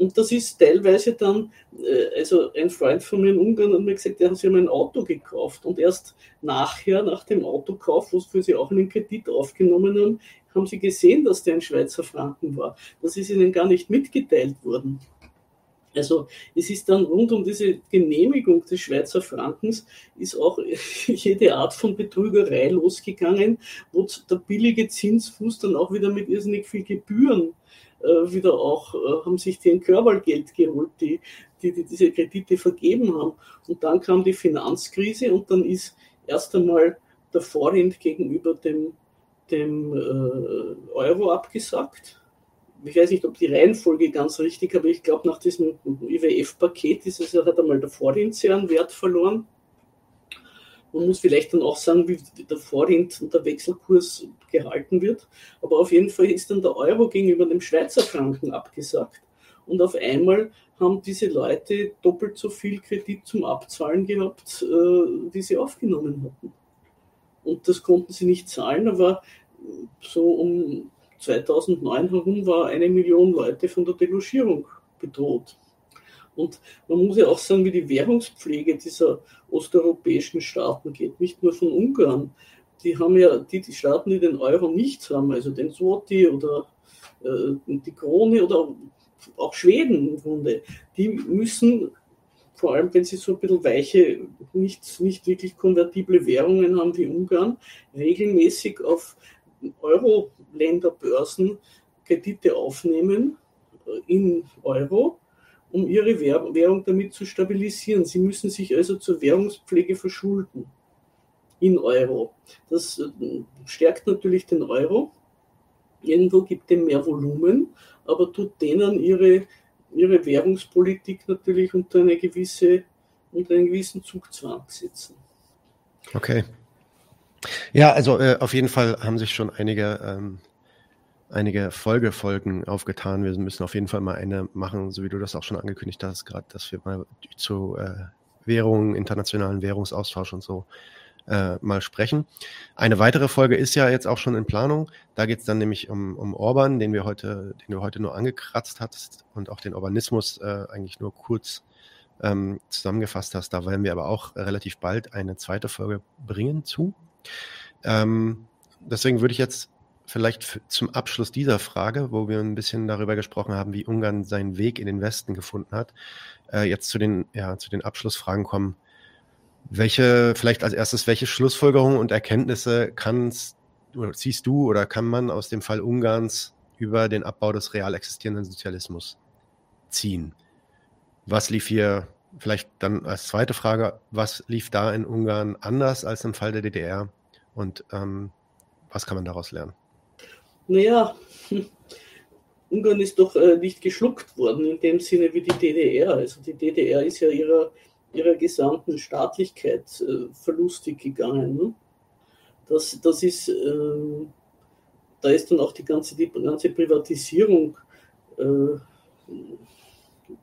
Und das ist teilweise dann, äh, also ein Freund von mir in Ungarn hat mir gesagt, der hat sich ein Auto gekauft und erst nachher, nach dem Autokauf, wofür sie auch einen Kredit aufgenommen haben, haben sie gesehen, dass der ein Schweizer Franken war. Das ist ihnen gar nicht mitgeteilt worden. Also es ist dann rund um diese Genehmigung des Schweizer Frankens ist auch jede Art von Betrügerei losgegangen, wo der billige Zinsfuß dann auch wieder mit irrsinnig viel Gebühren wieder auch, äh, haben sich die ein Körpergeld geholt, die, die, die diese Kredite vergeben haben. Und dann kam die Finanzkrise und dann ist erst einmal der Vorhind gegenüber dem, dem äh, Euro abgesagt. Ich weiß nicht, ob die Reihenfolge ganz richtig, aber ich glaube, nach diesem IWF-Paket ist es, hat einmal der Vorhind sehr an Wert verloren. Man muss vielleicht dann auch sagen, wie der Vorhind und der Wechselkurs gehalten wird. Aber auf jeden Fall ist dann der Euro gegenüber dem Schweizer Franken abgesagt. Und auf einmal haben diese Leute doppelt so viel Kredit zum Abzahlen gehabt, äh, wie sie aufgenommen hatten. Und das konnten sie nicht zahlen, aber so um 2009 herum war eine Million Leute von der Delogierung bedroht. Und man muss ja auch sagen, wie die Währungspflege dieser osteuropäischen Staaten geht, nicht nur von Ungarn. Die haben ja, die, die Staaten, die den Euro nicht haben, also den Zloty oder äh, die Krone oder auch Schweden im Grunde, die müssen, vor allem wenn sie so ein bisschen weiche, nicht, nicht wirklich konvertible Währungen haben wie Ungarn, regelmäßig auf Euro-Länderbörsen Kredite aufnehmen äh, in Euro um ihre Währung damit zu stabilisieren. Sie müssen sich also zur Währungspflege verschulden in Euro. Das äh, stärkt natürlich den Euro. Irgendwo gibt dem mehr Volumen, aber tut denen ihre, ihre Währungspolitik natürlich unter, eine gewisse, unter einen gewissen Zugzwang setzen. Okay. Ja, also äh, auf jeden Fall haben sich schon einige ähm, einige Folgefolgen aufgetan. Wir müssen auf jeden Fall mal eine machen, so wie du das auch schon angekündigt hast, gerade, dass wir mal zu äh, Währungen, internationalen Währungsaustausch und so äh, mal sprechen. Eine weitere Folge ist ja jetzt auch schon in Planung. Da geht es dann nämlich um, um Orban, den wir heute, den du heute nur angekratzt hast und auch den Urbanismus äh, eigentlich nur kurz ähm, zusammengefasst hast. Da werden wir aber auch relativ bald eine zweite Folge bringen zu. Ähm, deswegen würde ich jetzt vielleicht zum Abschluss dieser Frage, wo wir ein bisschen darüber gesprochen haben, wie Ungarn seinen Weg in den Westen gefunden hat, äh, jetzt zu den, ja, zu den Abschlussfragen kommen. Welche, vielleicht als erstes, welche Schlussfolgerungen und Erkenntnisse kannst oder siehst du oder kann man aus dem Fall Ungarns über den Abbau des real existierenden Sozialismus ziehen? Was lief hier, vielleicht dann als zweite Frage, was lief da in Ungarn anders als im Fall der DDR und ähm, was kann man daraus lernen? Naja, Ungarn ist doch äh, nicht geschluckt worden in dem Sinne wie die DDR. Also die DDR ist ja ihrer, ihrer gesamten Staatlichkeit äh, verlustig gegangen. Ne? Das, das ist, äh, da ist dann auch die ganze, die ganze Privatisierung äh,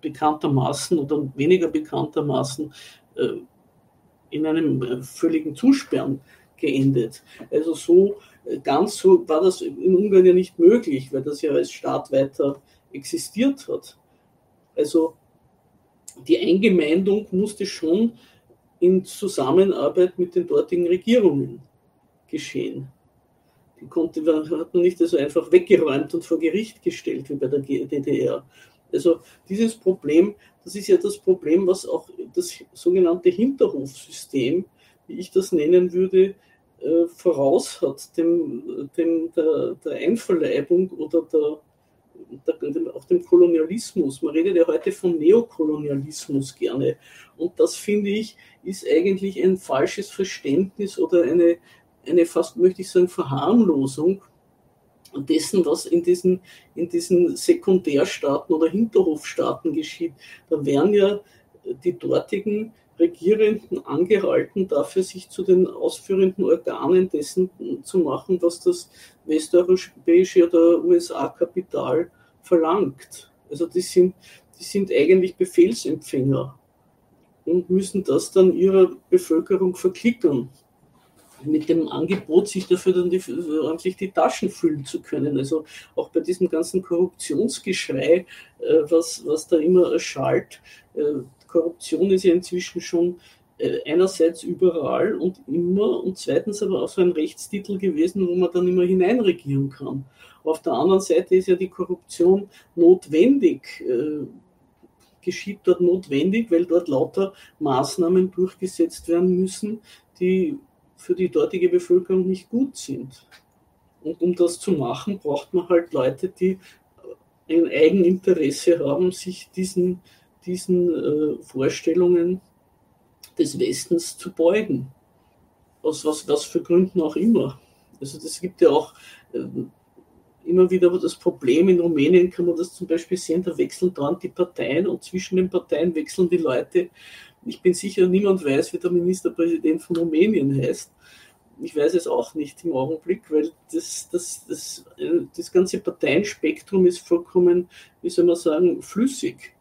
bekanntermaßen oder weniger bekanntermaßen äh, in einem äh, völligen Zusperren geendet. Also so ganz so war das in Ungarn ja nicht möglich, weil das ja als Staat weiter existiert hat. Also die Eingemeindung musste schon in Zusammenarbeit mit den dortigen Regierungen geschehen. Die konnte, hat man nicht so einfach weggeräumt und vor Gericht gestellt wie bei der DDR. Also dieses Problem, das ist ja das Problem, was auch das sogenannte Hinterhofsystem, wie ich das nennen würde, äh, voraus hat, dem, dem der, der Einverleibung oder der, der, auch dem Kolonialismus. Man redet ja heute von Neokolonialismus gerne. Und das finde ich, ist eigentlich ein falsches Verständnis oder eine, eine fast, möchte ich sagen, Verharmlosung dessen, was in diesen, in diesen Sekundärstaaten oder Hinterhofstaaten geschieht. Da werden ja die dortigen Regierenden angehalten, dafür sich zu den ausführenden Organen dessen zu machen, was das westeuropäische oder USA-Kapital verlangt. Also die sind, die sind eigentlich Befehlsempfänger und müssen das dann ihrer Bevölkerung verklickern mit dem Angebot, sich dafür dann die, sich die Taschen füllen zu können. Also auch bei diesem ganzen Korruptionsgeschrei, äh, was, was da immer erschallt, äh, Korruption ist ja inzwischen schon äh, einerseits überall und immer und zweitens aber auch so ein Rechtstitel gewesen, wo man dann immer hineinregieren kann. Auf der anderen Seite ist ja die Korruption notwendig, äh, geschieht dort notwendig, weil dort lauter Maßnahmen durchgesetzt werden müssen, die für die dortige Bevölkerung nicht gut sind. Und um das zu machen, braucht man halt Leute, die ein Eigeninteresse haben, sich diesen, diesen äh, Vorstellungen des Westens zu beugen. Aus was, was für Gründen auch immer. Also das gibt ja auch äh, immer wieder das Problem, in Rumänien kann man das zum Beispiel sehen, da wechseln dauernd die Parteien und zwischen den Parteien wechseln die Leute. Ich bin sicher, niemand weiß, wie der Ministerpräsident von Rumänien heißt. Ich weiß es auch nicht im Augenblick, weil das, das, das, äh, das ganze Parteienspektrum ist vollkommen, wie soll man sagen, flüssig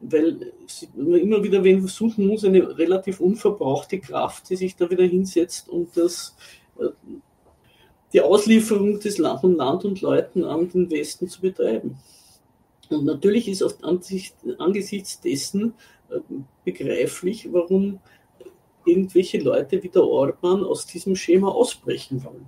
weil man immer wieder wen suchen muss, eine relativ unverbrauchte Kraft, die sich da wieder hinsetzt und das, äh, die Auslieferung des Land und Land und Leuten an den Westen zu betreiben. Und natürlich ist oft angesichts dessen äh, begreiflich, warum irgendwelche Leute wie der Orban aus diesem Schema ausbrechen wollen.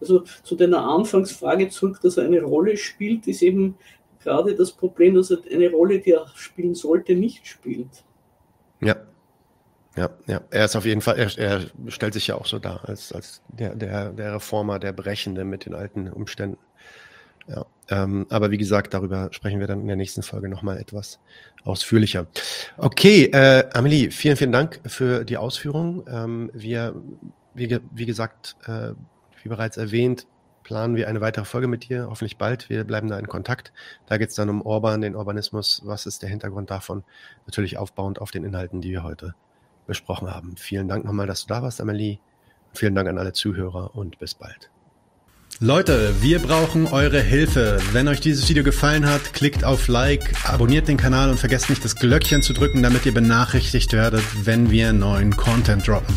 Also zu deiner Anfangsfrage zurück, dass er eine Rolle spielt, ist eben gerade das Problem, dass er eine Rolle, die er spielen sollte, nicht spielt. Ja. Ja, ja, er ist auf jeden Fall, er, er stellt sich ja auch so dar, als, als der, der, der Reformer, der Brechende mit den alten Umständen. Ja, ähm, aber wie gesagt, darüber sprechen wir dann in der nächsten Folge nochmal etwas ausführlicher. Okay, äh, Amelie, vielen, vielen Dank für die Ausführung. Ähm, wir, wie, wie gesagt, äh, wie bereits erwähnt, planen wir eine weitere Folge mit dir, hoffentlich bald. Wir bleiben da in Kontakt. Da geht es dann um Orban, den Urbanismus. Was ist der Hintergrund davon? Natürlich aufbauend auf den Inhalten, die wir heute besprochen haben. Vielen Dank nochmal, dass du da warst, Amelie. Vielen Dank an alle Zuhörer und bis bald. Leute, wir brauchen eure Hilfe. Wenn euch dieses Video gefallen hat, klickt auf Like, abonniert den Kanal und vergesst nicht das Glöckchen zu drücken, damit ihr benachrichtigt werdet, wenn wir neuen Content droppen.